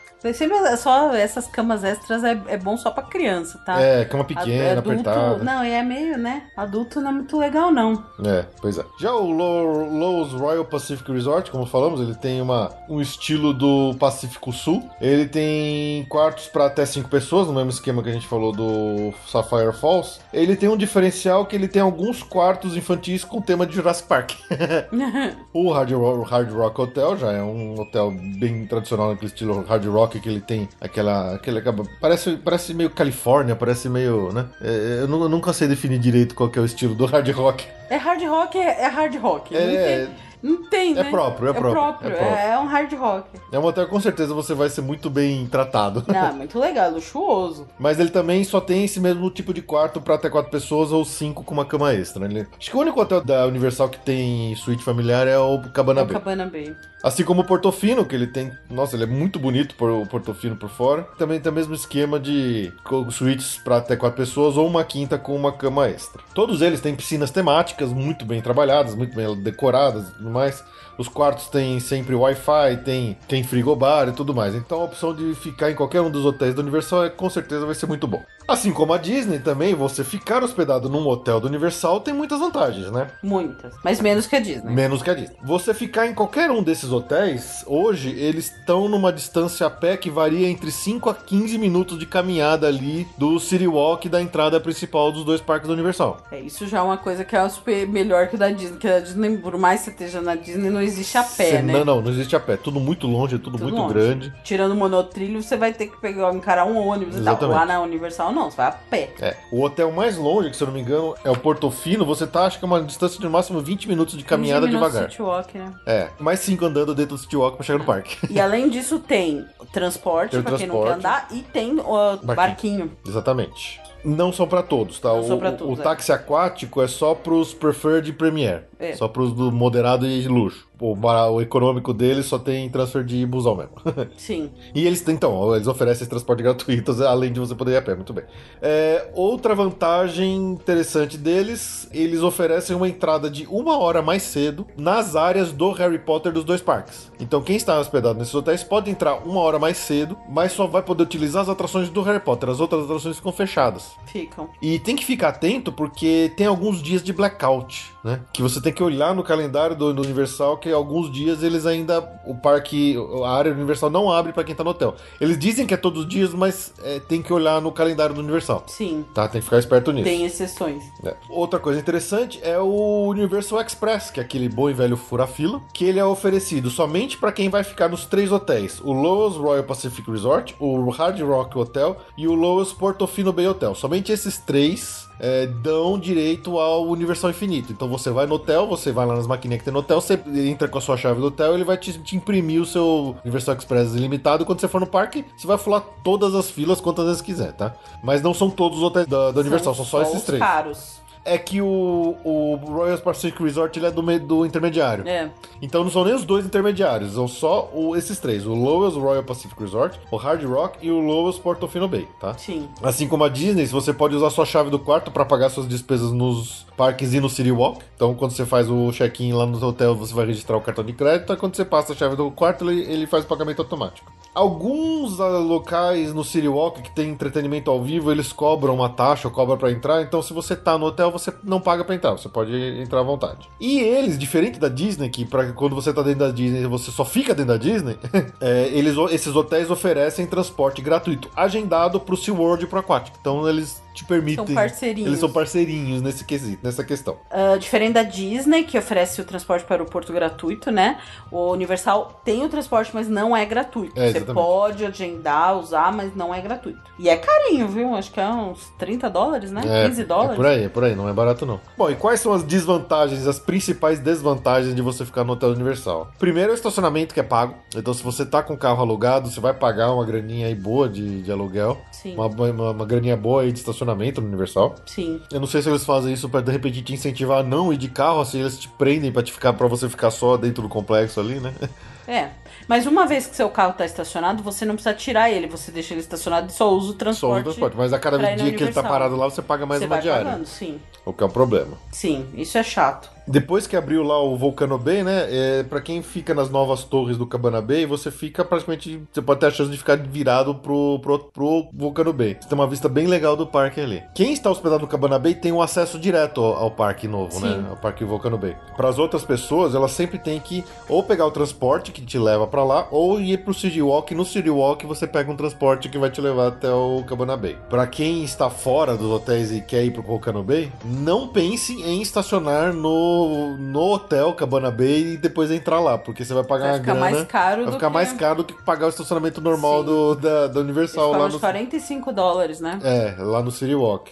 Só essas camas extras é, é bom só para criança, tá? É, cama pequena, Adulto, apertada. Não, e é meio, né? Adulto não é muito legal, não. É, pois é. Já o Lowe's Royal Pacific Resort, como falamos, ele tem uma, um estilo do Pacífico Sul. Ele tem quartos para até cinco pessoas, no mesmo esquema que a gente falou do Sapphire Falls. Ele tem um diferencial que ele tem alguns quartos infantis com tema de Jurassic Park. o Hard Rock, Hard Rock Hotel já é um hotel bem tradicional naquele estilo Hard Rock que ele tem aquela. aquele, parece, parece meio Califórnia, parece meio. né? É, eu, nunca sei definir direito qual é o estilo do hard rock. É hard rock, é, é hard rock. É. Não tem, é né? Próprio, é, é próprio, próprio. É próprio. É, um hard rock. É um hotel com certeza você vai ser muito bem tratado. Não, é muito legal, é luxuoso. Mas ele também só tem esse mesmo tipo de quarto para até quatro pessoas ou cinco com uma cama extra. Né? Acho que o único hotel da Universal que tem suíte familiar é o Cabana é o Bay. Cabana Bay. Assim como o Portofino, que ele tem. Nossa, ele é muito bonito por, o Portofino por fora. Também tem o mesmo esquema de suítes para até quatro pessoas ou uma quinta com uma cama extra. Todos eles têm piscinas temáticas muito bem trabalhadas, muito bem decoradas tudo mais. Os quartos têm sempre Wi-Fi, tem, tem frigobar e tudo mais. Então a opção de ficar em qualquer um dos hotéis da Universal é, com certeza vai ser muito bom. Assim como a Disney também, você ficar hospedado num hotel do Universal tem muitas vantagens, né? Muitas. Mas menos que a Disney. Menos que a Disney. Você ficar em qualquer um desses hotéis, hoje, eles estão numa distância a pé que varia entre 5 a 15 minutos de caminhada ali do City Walk da entrada principal dos dois parques da Universal. É, isso já é uma coisa que é super melhor que o da Disney. Que a Disney, por mais que você esteja na Disney, não existe a pé, né? Não, não, não existe a pé. Tudo muito longe, é tudo, tudo muito longe. grande. Tirando o monotrilho, você vai ter que pegar, encarar um ônibus Exatamente. e tal. Lá na Universal, não, você vai a pé. É. O hotel mais longe, que se eu não me engano, é o Portofino. Você tá, acho que é uma distância de no máximo 20 minutos de caminhada 20 minutos devagar. City Walk, né? É. Mais 5 andando dentro do City Walk pra chegar no parque. E além disso, tem transporte, tem pra transporte. quem não quer andar, e tem o barquinho. barquinho. Exatamente. Não são para todos, tá? Não o, são pra todos, o, o táxi aquático é só pros Preferred e Premier. É. Só pros do moderado e luxo o, o econômico deles só tem transfer de busão mesmo. Sim. e eles, então, eles oferecem esse transporte gratuito, além de você poder ir a pé, muito bem. É, outra vantagem interessante deles, eles oferecem uma entrada de uma hora mais cedo nas áreas do Harry Potter dos dois parques. Então, quem está hospedado nesses hotéis pode entrar uma hora mais cedo, mas só vai poder utilizar as atrações do Harry Potter. As outras atrações ficam fechadas. Ficam. E tem que ficar atento porque tem alguns dias de blackout, né? Que você tem que olhar no calendário do, do Universal que alguns dias eles ainda. O parque, a área Universal não abre para quem tá no hotel. Eles dizem que é todos os dias, mas é, tem que olhar no calendário do Universal. Sim. Tá? Tem que ficar esperto nisso. Tem exceções. É. Outra coisa interessante é o Universal Express, que é aquele bom e velho fura-fila, que ele é oferecido somente para quem vai ficar nos três hotéis: o Lowe's Royal Pacific Resort, o Hard Rock Hotel e o Lowe's Portofino Bay Hotel. Somente esses três é, dão direito ao Universal Infinito. Então você vai no hotel, você vai lá nas maquininhas que tem no hotel, você entra com a sua chave do hotel, ele vai te, te imprimir o seu Universal Express ilimitado. E quando você for no parque, você vai fular todas as filas quantas vezes quiser, tá? Mas não são todos os hotéis da, da Universal, são, só, só esses três. Caros. É que o, o Royal Pacific Resort ele é do, do intermediário. É. Então não são nem os dois intermediários, são só o- esses três: o Lowell's Royal Pacific Resort, o Hard Rock e o Lowell's Portofino Bay, tá? Sim. Assim como a Disney, você pode usar sua chave do quarto para pagar suas despesas nos parques e no City Walk. Então, quando você faz o check-in lá no hotel, você vai registrar o cartão de crédito. Quando você passa a chave do quarto, ele, ele faz o pagamento automático. Alguns ah, locais no City Walk que tem entretenimento ao vivo, eles cobram uma taxa ou cobram para entrar. Então, se você tá no hotel, você não paga para entrar, você pode entrar à vontade. E eles, diferente da Disney, que pra, quando você tá dentro da Disney, você só fica dentro da Disney, é, eles, esses hotéis oferecem transporte gratuito, agendado pro SeaWorld e pro Aquatic. Então, eles te permitem. São parceirinhos. Eles são parceirinhos nesse quesito, nessa questão. Ah, diferente da Disney, que oferece o transporte para o aeroporto gratuito, né? O Universal tem o transporte, mas não é gratuito. É, Você pode agendar, usar, mas não é gratuito. E é carinho, viu? Acho que é uns 30 dólares, né? 15 dólares. É por aí, é por aí, não é barato não. Bom, e quais são as desvantagens, as principais desvantagens de você ficar no Hotel Universal? Primeiro é o estacionamento que é pago. Então, se você tá com o carro alugado, você vai pagar uma graninha aí boa de, de aluguel. Sim. Uma, uma, uma graninha boa aí de estacionamento no Universal. Sim. Eu não sei se eles fazem isso pra de repente te incentivar a não ir de carro, assim eles te prendem pra te ficar para você ficar só dentro do complexo ali, né? É. Mas uma vez que seu carro tá estacionado, você não precisa tirar ele. Você deixa ele estacionado e só usa o Só o transporte. transporte. Mas a cada dia que ele tá Universal. parado lá, você paga mais você uma vai diária. pagando, sim. O que é um problema. Sim, isso é chato. Depois que abriu lá o Volcano Bay, né? É, para quem fica nas novas torres do Cabana Bay, você fica praticamente. Você pode ter a chance de ficar virado pro, pro, pro Volcano Bay. Você tem uma vista bem legal do parque ali. Quem está hospedado no Cabana Bay tem um acesso direto ao, ao parque novo, Sim. né? Ao parque Volcano Bay. Para as outras pessoas, elas sempre têm que ou pegar o transporte que te leva para lá, ou ir pro City Walk. No City Walk você pega um transporte que vai te levar até o Cabana Bay. Para quem está fora dos hotéis e quer ir pro Volcano Bay, não pense em estacionar no, no hotel Cabana Bay e depois entrar lá, porque você vai pagar Vai uma ficar grana. mais caro vai do ficar que... mais caro do que pagar o estacionamento normal Sim. do, da, da Universal lá no, de 45 dólares, né? é, lá no City Walk.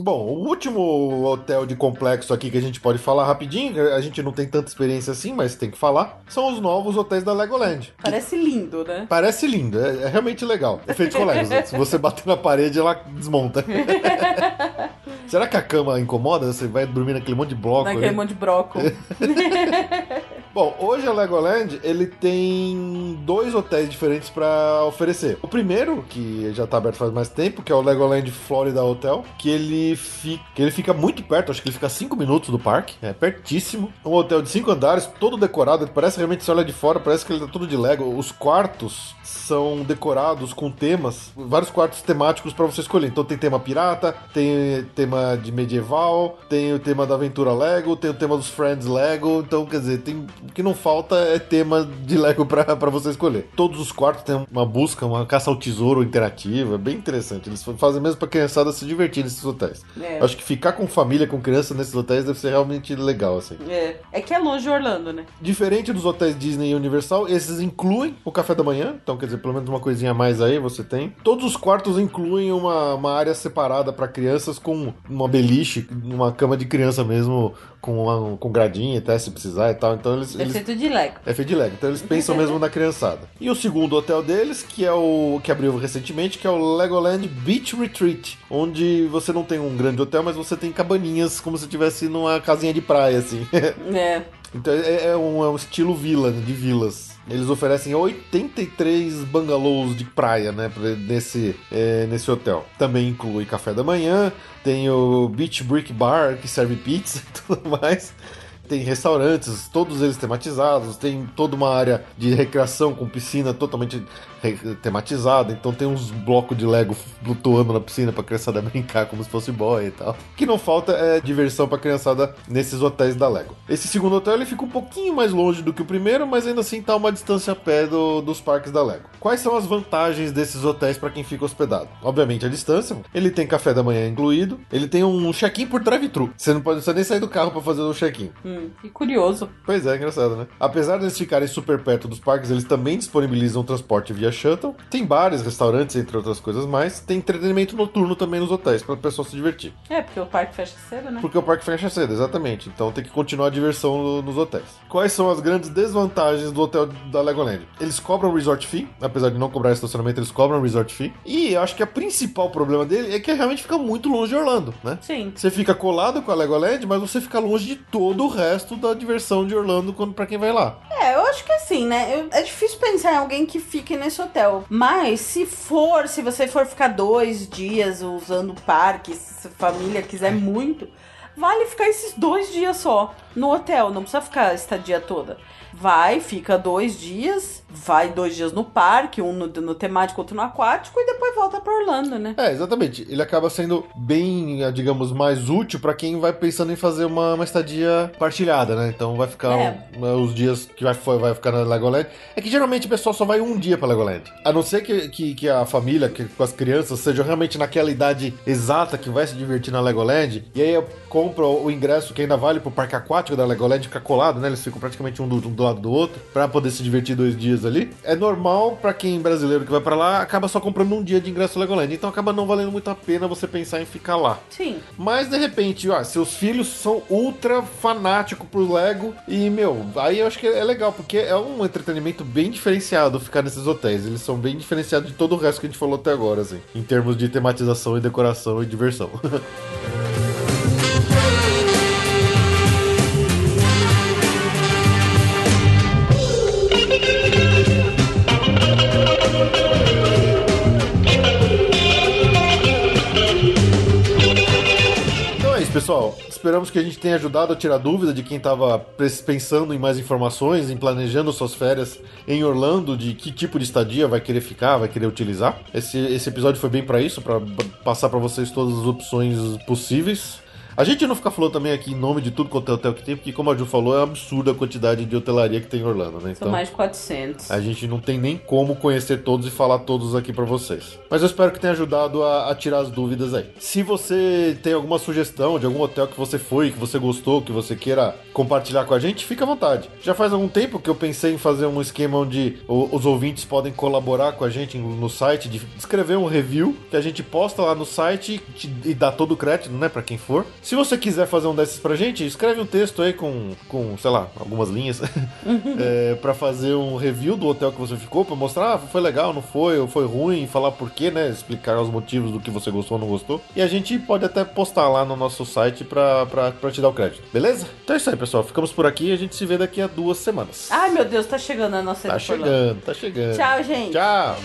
Bom, o último hotel de complexo aqui que a gente pode falar rapidinho, a gente não tem tanta experiência assim, mas tem que falar, são os novos hotéis da Legoland. Parece lindo, né? Parece lindo, é, é realmente legal. Efeitos com Legos. Se você bater na parede, ela desmonta. Será que a cama incomoda? Você vai dormir naquele monte de bloco Naquele ali? monte de brócolis. Bom, hoje a Legoland ele tem dois hotéis diferentes para oferecer. O primeiro, que já tá aberto faz mais tempo, que é o Legoland Florida Hotel, que ele fica, que ele fica muito perto, acho que ele fica a 5 minutos do parque, é pertíssimo. Um hotel de cinco andares, todo decorado, parece realmente se olha de fora, parece que ele tá tudo de Lego. Os quartos são decorados com temas, vários quartos temáticos para você escolher. Então tem tema pirata, tem tema de medieval, tem o tema da aventura Lego, tem o tema dos Friends Lego. Então, quer dizer, tem o que não falta é tema de Lego pra pra você escolher. Todos os quartos têm uma busca, uma caça ao tesouro interativa, é bem interessante. Eles fazem mesmo pra criançada se divertir nesses hotéis. É. Acho que ficar com família, com criança nesses hotéis deve ser realmente legal, assim. É. é que é longe de Orlando, né? Diferente dos hotéis Disney e Universal, esses incluem o café da manhã. Então, quer dizer, pelo menos uma coisinha a mais aí você tem. Todos os quartos incluem uma, uma área separada para crianças com uma beliche, uma cama de criança mesmo, com, com gradinha até se precisar e tal. Então, eles, É eles feito de Lego. é feito de Lego, então eles pensam mesmo na criançada. E o segundo hotel deles, que é o que abriu recentemente, que é o Legoland Beach Retreat, onde você não tem um grande hotel, mas você tem cabaninhas como se estivesse numa casinha de praia, assim. É. então é, é um, é um estilo vila, de vilas. Eles oferecem 83 bungalows de praia, né, nesse, é, nesse hotel. Também inclui café da manhã, tem o Beach Brick Bar, que serve pizza e tudo mais. Tem restaurantes, todos eles tematizados, tem toda uma área de recreação com piscina totalmente tematizada, então tem uns blocos de Lego flutuando na piscina pra criançada brincar como se fosse boy e tal. O que não falta é diversão pra criançada nesses hotéis da Lego. Esse segundo hotel ele fica um pouquinho mais longe do que o primeiro, mas ainda assim tá uma distância a pé do- dos parques da Lego. Quais são as vantagens desses hotéis pra quem fica hospedado? Obviamente a distância, ele tem café da manhã incluído, ele tem um check-in por drive-thru. Você não pode nem sair do carro pra fazer o check-in. Hum, que curioso. Pois é, engraçado, né? Apesar de eles ficarem super perto dos parques, eles também disponibilizam transporte via shuttle. Tem bares, restaurantes, entre outras coisas mais. Tem entretenimento noturno também nos hotéis, para o pessoal se divertir. É, porque o parque fecha cedo, né? Porque o parque fecha cedo, exatamente. Então tem que continuar a diversão no, nos hotéis. Quais são as grandes desvantagens do hotel da Legoland? Eles cobram resort fee, apesar de não cobrar estacionamento, eles cobram resort fee. E eu acho que o principal problema dele é que realmente fica muito longe de Orlando, né? Sim. Você fica colado com a Legoland, mas você fica longe de todo o resto da diversão de Orlando quando, pra quem vai lá. É, eu acho que assim, né? eu- é difícil pensar em alguém que fique nesse hotel. Mas se for, se você for ficar dois dias usando o parque, se a família quiser muito, vale ficar esses dois dias só no hotel. Não precisa ficar a estadia toda. Vai, fica dois dias, vai dois dias no parque, um no, no temático, outro no aquático, e depois volta pra Orlando, né? É, exatamente. Ele acaba sendo bem, eh, digamos, mais útil pra quem vai pensando em fazer uma, uma estadia partilhada, né? Então vai ficar É. um- os dias que vai, vai ficar na Legoland. É que geralmente o pessoal só vai um dia pra Legoland. A não ser que, que, que a família, que, com as crianças, sejam realmente naquela idade exata que vai se divertir na Legoland. E aí compra o ingresso que ainda vale pro parque aquático da Legoland, fica colado, né? Eles ficam praticamente um do, um do lado do outro, pra poder se divertir dois dias ali. É normal pra quem brasileiro que vai pra lá, acaba só comprando um dia de ingresso Legoland. Então acaba não valendo muito a pena você pensar em ficar lá. Sim. Mas de repente, ó, seus filhos são ultra fanáticos por Lego e, meu, aí eu acho que é legal, porque é um entretenimento bem diferenciado ficar nesses hotéis. Eles são bem diferenciados de todo o resto que a gente falou até agora, assim, em termos de tematização e decoração e diversão. pessoal. Esperamos que a gente tenha ajudado a tirar dúvida de quem estava pensando em mais informações, em planejando suas férias em Orlando, de que tipo de estadia vai querer ficar, vai querer utilizar. Esse, esse episódio foi bem para isso, para passar para vocês todas as opções possíveis. A gente não fica falando também aqui em nome de tudo quanto é hotel que tem, porque como a Ju falou, é absurda a quantidade de hotelaria que tem em Orlando, né? São mais de 400. A gente não tem nem como conhecer todos e falar todos aqui pra vocês. Mas eu espero que tenha ajudado a, a tirar as dúvidas aí. Se você tem alguma sugestão de algum hotel que você foi, que você gostou, que você queira compartilhar com a gente, fica à vontade. Já faz algum tempo que eu pensei em fazer um esquema onde os ouvintes podem colaborar com a gente no site, de escrever um review que a gente posta lá no site e te- e dá todo o crédito, né, pra quem for. Se você quiser fazer um desses pra gente, escreve um texto aí com, com sei lá, algumas linhas é, para fazer um review do hotel que você ficou, pra mostrar ah, foi legal, não foi, ou foi ruim, falar por quê, né? Explicar os motivos do que você gostou ou não gostou. E a gente pode até postar lá no nosso site pra, pra, pra te dar o crédito, beleza? Então é isso aí, pessoal. Ficamos por aqui e a gente se vê daqui a duas semanas. Ai, meu Deus, tá chegando a nossa tá lá. chegando, tá chegando. Tchau, gente. Tchau.